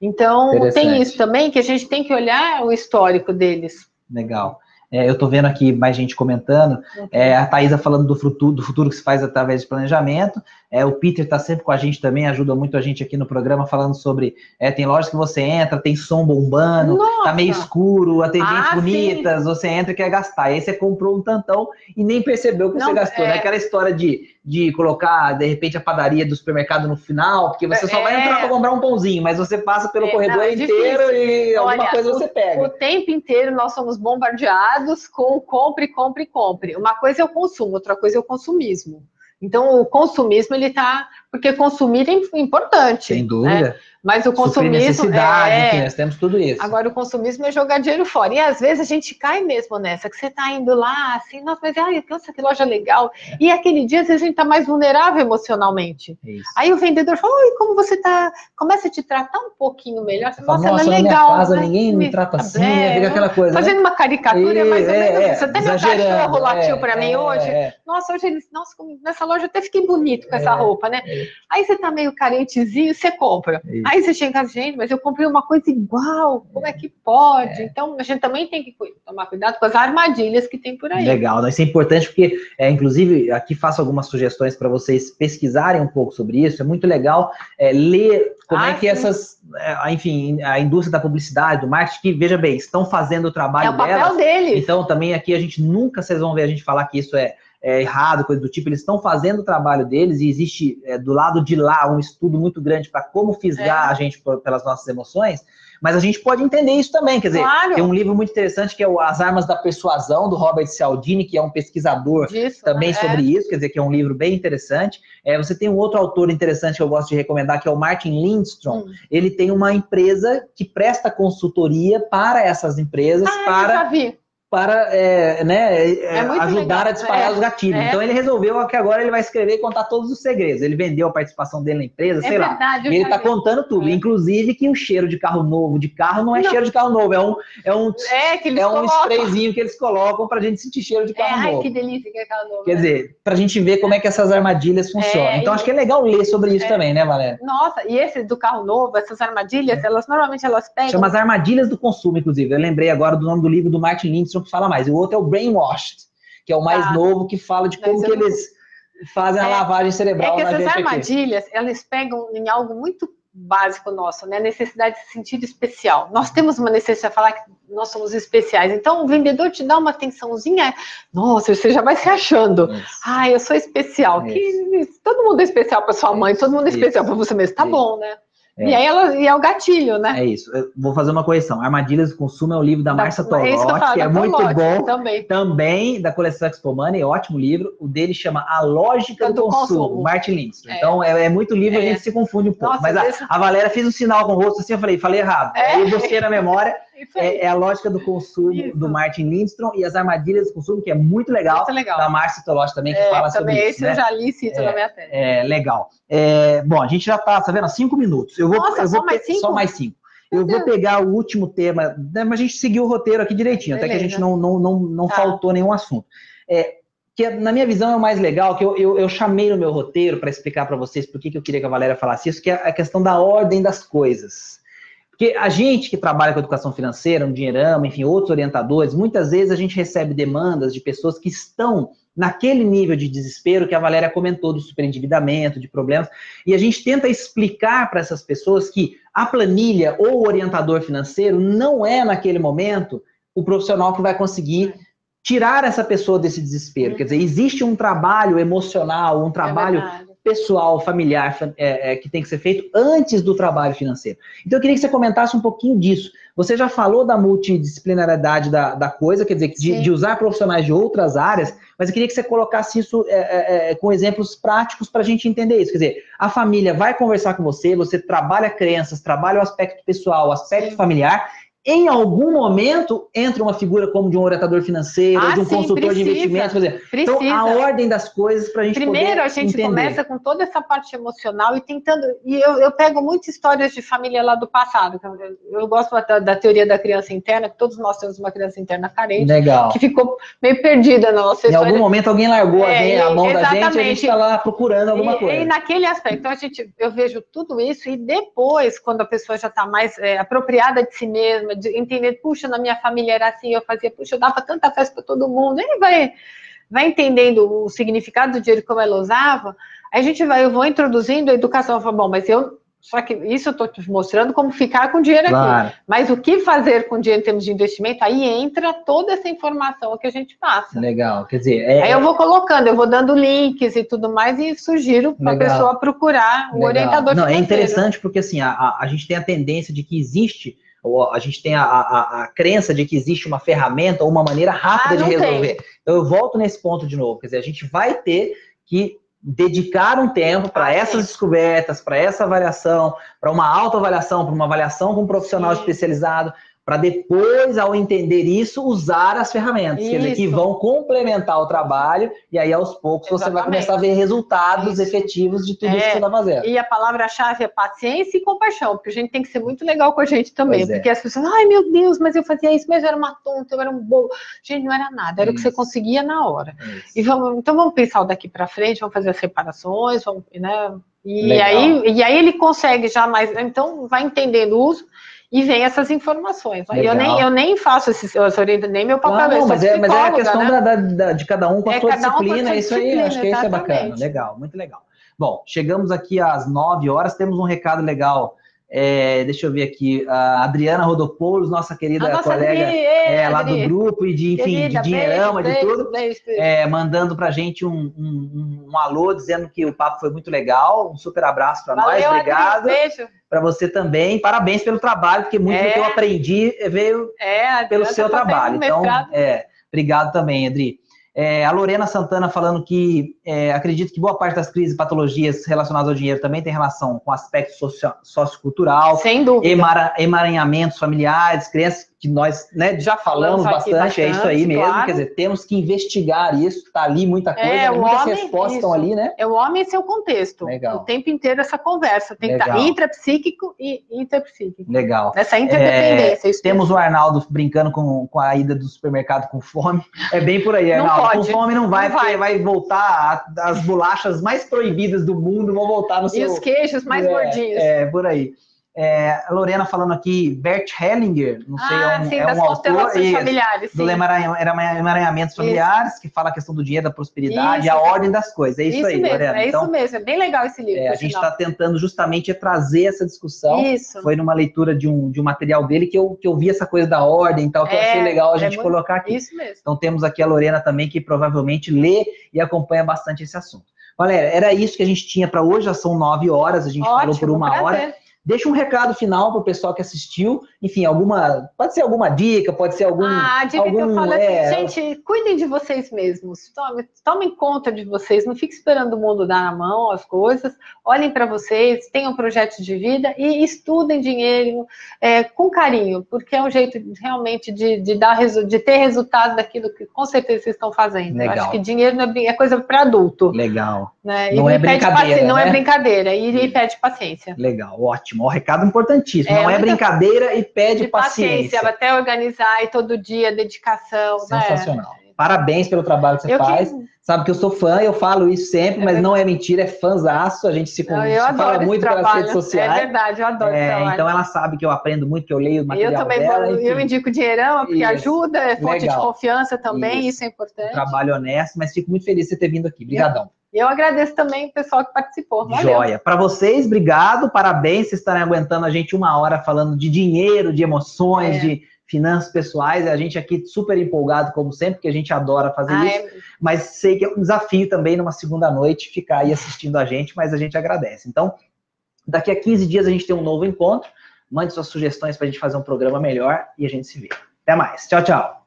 Então, tem isso também, que a gente tem que olhar o histórico deles. Legal. É, eu estou vendo aqui mais gente comentando. É, a Thaisa falando do futuro, do futuro que se faz através de planejamento. É, o Peter está sempre com a gente também, ajuda muito a gente aqui no programa, falando sobre. É, tem lojas que você entra, tem som bombando, Nossa. tá meio escuro, atendentes ah, bonitas, sim. você entra e quer gastar. Aí você comprou um tantão e nem percebeu que Não, você gastou. É... Né? Aquela história de, de colocar, de repente, a padaria do supermercado no final, porque você só vai é. entrar para comprar um pãozinho, mas você passa pelo é, corredor não, é inteiro e alguma Olha, coisa você pega. O tempo inteiro nós somos bombardeados com compre, compre, compre. Uma coisa é o consumo, outra coisa é o consumismo. Então, o consumismo, ele está... Porque consumir é importante. Sem dúvida. Né? Mas o consumismo. É... Enfim, nós temos tudo isso. Agora, o consumismo é jogar dinheiro fora. E às vezes a gente cai mesmo nessa, que você está indo lá, assim, nossa, mas ai, nossa, que loja legal. É. E aquele dia, às vezes, a gente está mais vulnerável emocionalmente. Isso. Aí o vendedor fala, oi, como você está? Começa a te tratar um pouquinho melhor. Você fala, nossa, ela é legal. Minha casa, né? ninguém me trata assim, é, fica aquela coisa. Fazendo né? uma caricatura, é mais ou menos. É, você até me cachorro latiu para mim hoje. Nossa, hoje eles, nossa, nessa loja eu até fiquei bonito com essa roupa, né? Aí você está meio carentezinho, você compra. Aí você chega gente, mas eu comprei uma coisa igual, como é que pode? É. Então, a gente também tem que tomar cuidado com as armadilhas que tem por aí. Legal, isso é importante porque, é, inclusive, aqui faço algumas sugestões para vocês pesquisarem um pouco sobre isso. É muito legal é, ler como é ah, é que sim. essas, é, enfim, a indústria da publicidade, do marketing, que, veja bem, estão fazendo o trabalho É o papel delas. deles. Então, também aqui a gente nunca, vocês vão ver a gente falar que isso é é, errado, coisa do tipo, eles estão fazendo o trabalho deles e existe é, do lado de lá um estudo muito grande para como fisgar é. a gente por, pelas nossas emoções, mas a gente pode entender isso também, quer dizer, claro. tem um livro muito interessante que é o As Armas da Persuasão, do Robert Cialdini, que é um pesquisador Disso, também né? sobre isso, quer dizer, que é um livro bem interessante. É, você tem um outro autor interessante que eu gosto de recomendar, que é o Martin Lindstrom. Hum. Ele tem uma empresa que presta consultoria para essas empresas, ah, para já vi para é, né, é, ajudar legal. a disparar é, os gatilhos. É. Então ele resolveu que agora ele vai escrever e contar todos os segredos. Ele vendeu a participação dele na empresa, é sei verdade, lá. E ele está contando tudo, inclusive que o cheiro de carro novo de carro não é não. cheiro de carro novo, é um é um é, é um sprayzinho que eles colocam para a gente sentir cheiro de carro novo. Ai, que delícia que é carro novo. Quer né? dizer, para a gente ver como é que essas armadilhas funcionam. então acho que é legal ler sobre isso também, né, Valéria? Nossa, e esse do carro novo, essas armadilhas, elas normalmente elas pegam. Chama as armadilhas do consumo, inclusive. Eu lembrei agora do nome do livro do Martin Lindstrom que fala mais. O outro é o Brainwashed, que é o mais ah, novo, que fala de como que eles fazem a é, lavagem cerebral. É que essas armadilhas, aqui. elas pegam em algo muito básico nosso, né? A necessidade de se sentir especial. Nós temos uma necessidade de falar que nós somos especiais. Então, o vendedor te dá uma atençãozinha, nossa, você já vai se achando. Ah, eu sou especial. Que, todo mundo é especial para sua mãe, todo mundo é especial para você mesmo. Tá bom, né? É. E aí ela, e é o gatilho, né? É isso. Eu vou fazer uma correção. Armadilhas do Consumo é o livro da, da Marcia Tolotti, é que, que é muito bom. Também. também da coleção Expo Money, ótimo livro. O dele chama A Lógica do, do, Consumo, consumo. Martin Lindstrom. É. Então é, é, muito livro, é. a gente se confunde um pouco. Nossa, Mas a, a Valéria fez um sinal com o rosto assim, eu falei, falei errado. É. Aí eu na memória. É, é, a lógica do consumo isso. do Martin Lindstrom e as armadilhas do consumo, que é muito legal. Muito legal. Da Márcia Tolotti também, que é, fala sobre isso. Esse né? eu já li cito é, na minha tela. É, legal. É, bom, a gente já está, tá vendo? Cinco minutos. Eu vou, Nossa, eu vou só, mais cinco? só mais cinco. Eu vou pegar o último tema, né, mas a gente seguiu o roteiro aqui direitinho, Beleza. até que a gente não, não, não, não tá. faltou nenhum assunto. É, que na minha visão é o mais legal, que eu, eu, eu chamei no meu roteiro para explicar para vocês por que, que eu queria que a Valéria falasse isso, que é a questão da ordem das coisas. Porque a gente que trabalha com educação financeira, um dinheirama, enfim, outros orientadores, muitas vezes a gente recebe demandas de pessoas que estão naquele nível de desespero que a Valéria comentou do superendividamento, de problemas, e a gente tenta explicar para essas pessoas que a planilha ou o orientador financeiro não é naquele momento o profissional que vai conseguir tirar essa pessoa desse desespero. Quer dizer, existe um trabalho emocional, um é trabalho é pessoal, familiar é, é, que tem que ser feito antes do trabalho financeiro. Então eu queria que você comentasse um pouquinho disso. Você já falou da multidisciplinariedade da, da coisa, quer dizer, de, de, usar profissionais de outras áreas, mas eu queria que você colocasse isso é, é, é com exemplos práticos para a gente entender isso. Quer dizer, a família vai conversar com você, você trabalha crenças, trabalha o aspecto pessoal, o aspecto Sim. familiar, em algum momento entra uma figura como de um orientador financeiro, ah, de um sim, consultor precisa, de investimentos. Quer então, a ordem das coisas para a gente Primeiro, a gente entender. começa com toda essa parte emocional e tentando. E eu, eu pego muitas histórias de família lá do passado. Eu, eu gosto da, da, teoria da criança interna, que todos nós temos uma criança interna carente, Legal. que ficou meio perdida na nossa história. Em algum momento alguém largou é, a, mão exatamente. da gente e a gente está lá procurando alguma e, coisa. E naquele aspecto, então a gente, eu vejo tudo isso e depois, quando a pessoa já está mais é, apropriada de si mesma, de entender, puxa, na minha família era assim, eu fazia, puxa, eu dava tanta festa para todo mundo, aí vai, vai entendendo o significado do dinheiro como ela usava, aí a gente vai, eu vou introduzindo a educação, eu falo, bom, mas eu, só que isso eu estou te mostrando como ficar com dinheiro claro. aqui, mas o que fazer com dinheiro em termos de investimento, aí entra toda essa informação que a gente passa. Legal, quer dizer... É, aí eu vou colocando, eu vou dando links e tudo mais e sugiro para a pessoa procurar o Legal. orientador Não, financeiro. é interessante porque assim, a, a gente tem a tendência de que existe a gente tem a, a, a, crença de que existe uma ferramenta ou uma maneira rápida ah, de resolver. Tem. Então eu volto nesse ponto de novo, quer dizer, a gente vai ter que dedicar um tempo para ah, essas descobertas, para essa avaliação, para uma autoavaliação, para uma avaliação com um profissional sim. especializado, para depois, ao entender isso, usar as ferramentas, dizer, que vão complementar o trabalho, e aí aos poucos Exatamente. você vai começar a ver resultados isso. efetivos de tudo é. isso que você está fazendo. E a palavra-chave é paciência e compaixão, porque a gente tem que ser muito legal com a gente também, pois é. porque é. as pessoas, ai meu Deus, mas eu fazia isso, mas eu era uma tonta, eu era um bobo. Gente, não era nada, era isso. o que você conseguia na hora. Vamos, então vamos pensar daqui para frente, vamos fazer as separações, vamos, né? E aí, e aí ele consegue já mais, então vai entendendo o uso e vem essas informações. Eu nem, eu nem faço esse, nem meu papel. Não, mas, é, mas é a questão né? da, da, de cada um com a é, sua disciplina, um isso aí, acho que isso é bacana, legal, muito legal. Bom, chegamos aqui às 9 horas, temos um recado legal é, deixa eu ver aqui, a Adriana Rodopoulos, nossa querida nossa colega é, lá do grupo e de, enfim, Querida, de dinheirama, beijo, de tudo, beijo, beijo. É, mandando pra gente um, um, um, alô, dizendo que o papo foi muito legal, um super abraço para nós, obrigado. Beijo. Para você também, parabéns pelo trabalho, porque muito do que eu é. aprendi veio é, pelo seu trabalho. Então, é, obrigado também, Adri. É, a Lorena Santana falando que é, acredita que boa parte das crises e patologias relacionadas ao dinheiro também tem relação com aspecto socio sociocultural. Sem dúvida. Emara, emaranhamentos familiares, crianças que nós né, já falamos, bastante, bastante, é isso aí mesmo. Claro. Quer dizer, temos que investigar isso, está ali muita coisa, é, muitas homem, respostas estão ali, né? É o homem e seu contexto. Legal. O tempo inteiro essa conversa. Tem Legal. que estar intrapsíquico e interpsíquico. Legal. Essa interdependência. É, temos o Arnaldo brincando com, com a ida do supermercado com fome. É bem por aí, Arnaldo. Pode. Com fome não vai, não porque vai, vai voltar as bolachas mais proibidas do mundo vão voltar no seu... E os queijos mais é, gordinhos. É, por aí. É, a Lorena falando aqui, Bert Hellinger, não sei, ah, é um, sim, é um autor familiares, do emaranhamentos familiares, isso. que fala a questão do dinheiro, da prosperidade, isso, a ordem das coisas. É isso, isso aí, mesmo, Lorena. É então, isso mesmo, é bem legal esse livro. É, a gente está tentando justamente trazer essa discussão. Isso. Foi numa leitura de um, de um material dele que eu, que eu vi essa coisa da ordem e tal, que é, eu achei legal a é gente colocar aqui. Isso mesmo. Então temos aqui a Lorena também, que provavelmente lê e acompanha bastante esse assunto. Galera, era isso que a gente tinha para hoje, já são nove horas, a gente Ótimo, falou por uma prazer. hora. Deixa um recado final para o pessoal que assistiu. Enfim, alguma. Pode ser alguma dica, pode ser algum. Ah, a dica algum, que eu falo é, assim, gente, cuidem de vocês mesmos. Tomem, tomem conta de vocês. Não fiquem esperando o mundo dar na mão as coisas. Olhem para vocês, tenham projetos de vida e estudem dinheiro é, com carinho, porque é um jeito realmente de, de, dar, de ter resultado daquilo que com certeza vocês estão fazendo. Legal. Eu acho que dinheiro não é, é coisa para adulto. Legal. Né? Não, é brincadeira, não é né? brincadeira. E, e pede paciência. Legal, ótimo ótimo. O recado importantíssimo. É, não é brincadeira e pede paciência. paciência. Até organizar e todo dia, dedicação. Né? Sensacional. Né? Parabéns pelo trabalho que você eu faz. Que... Sabe que eu sou fã, eu falo isso sempre, é mas não é mentira, é fãzaço. A gente se, não, se fala muito trabalho. pelas redes sociais. É verdade, eu adoro é, Então ela sabe que eu aprendo muito, que eu leio o material Eu também dela, vou, eu indico dinheirão, porque isso. ajuda, é fonte Legal. de confiança também, isso. isso. é importante. Um trabalho honesto, mas fico muito feliz de você ter vindo aqui. Obrigadão. E eu agradeço também o pessoal que participou. Valeu. Joia. Para vocês, obrigado, parabéns, vocês estarem aguentando a gente uma hora falando de dinheiro, de emoções, é. de finanças pessoais. A gente aqui super empolgado, como sempre, porque a gente adora fazer ah, isso. É. Mas sei que é um desafio também numa segunda noite ficar aí assistindo a gente, mas a gente agradece. Então, daqui a 15 dias a gente tem um novo encontro. Mande suas sugestões para a gente fazer um programa melhor e a gente se vê. Até mais. Tchau, tchau.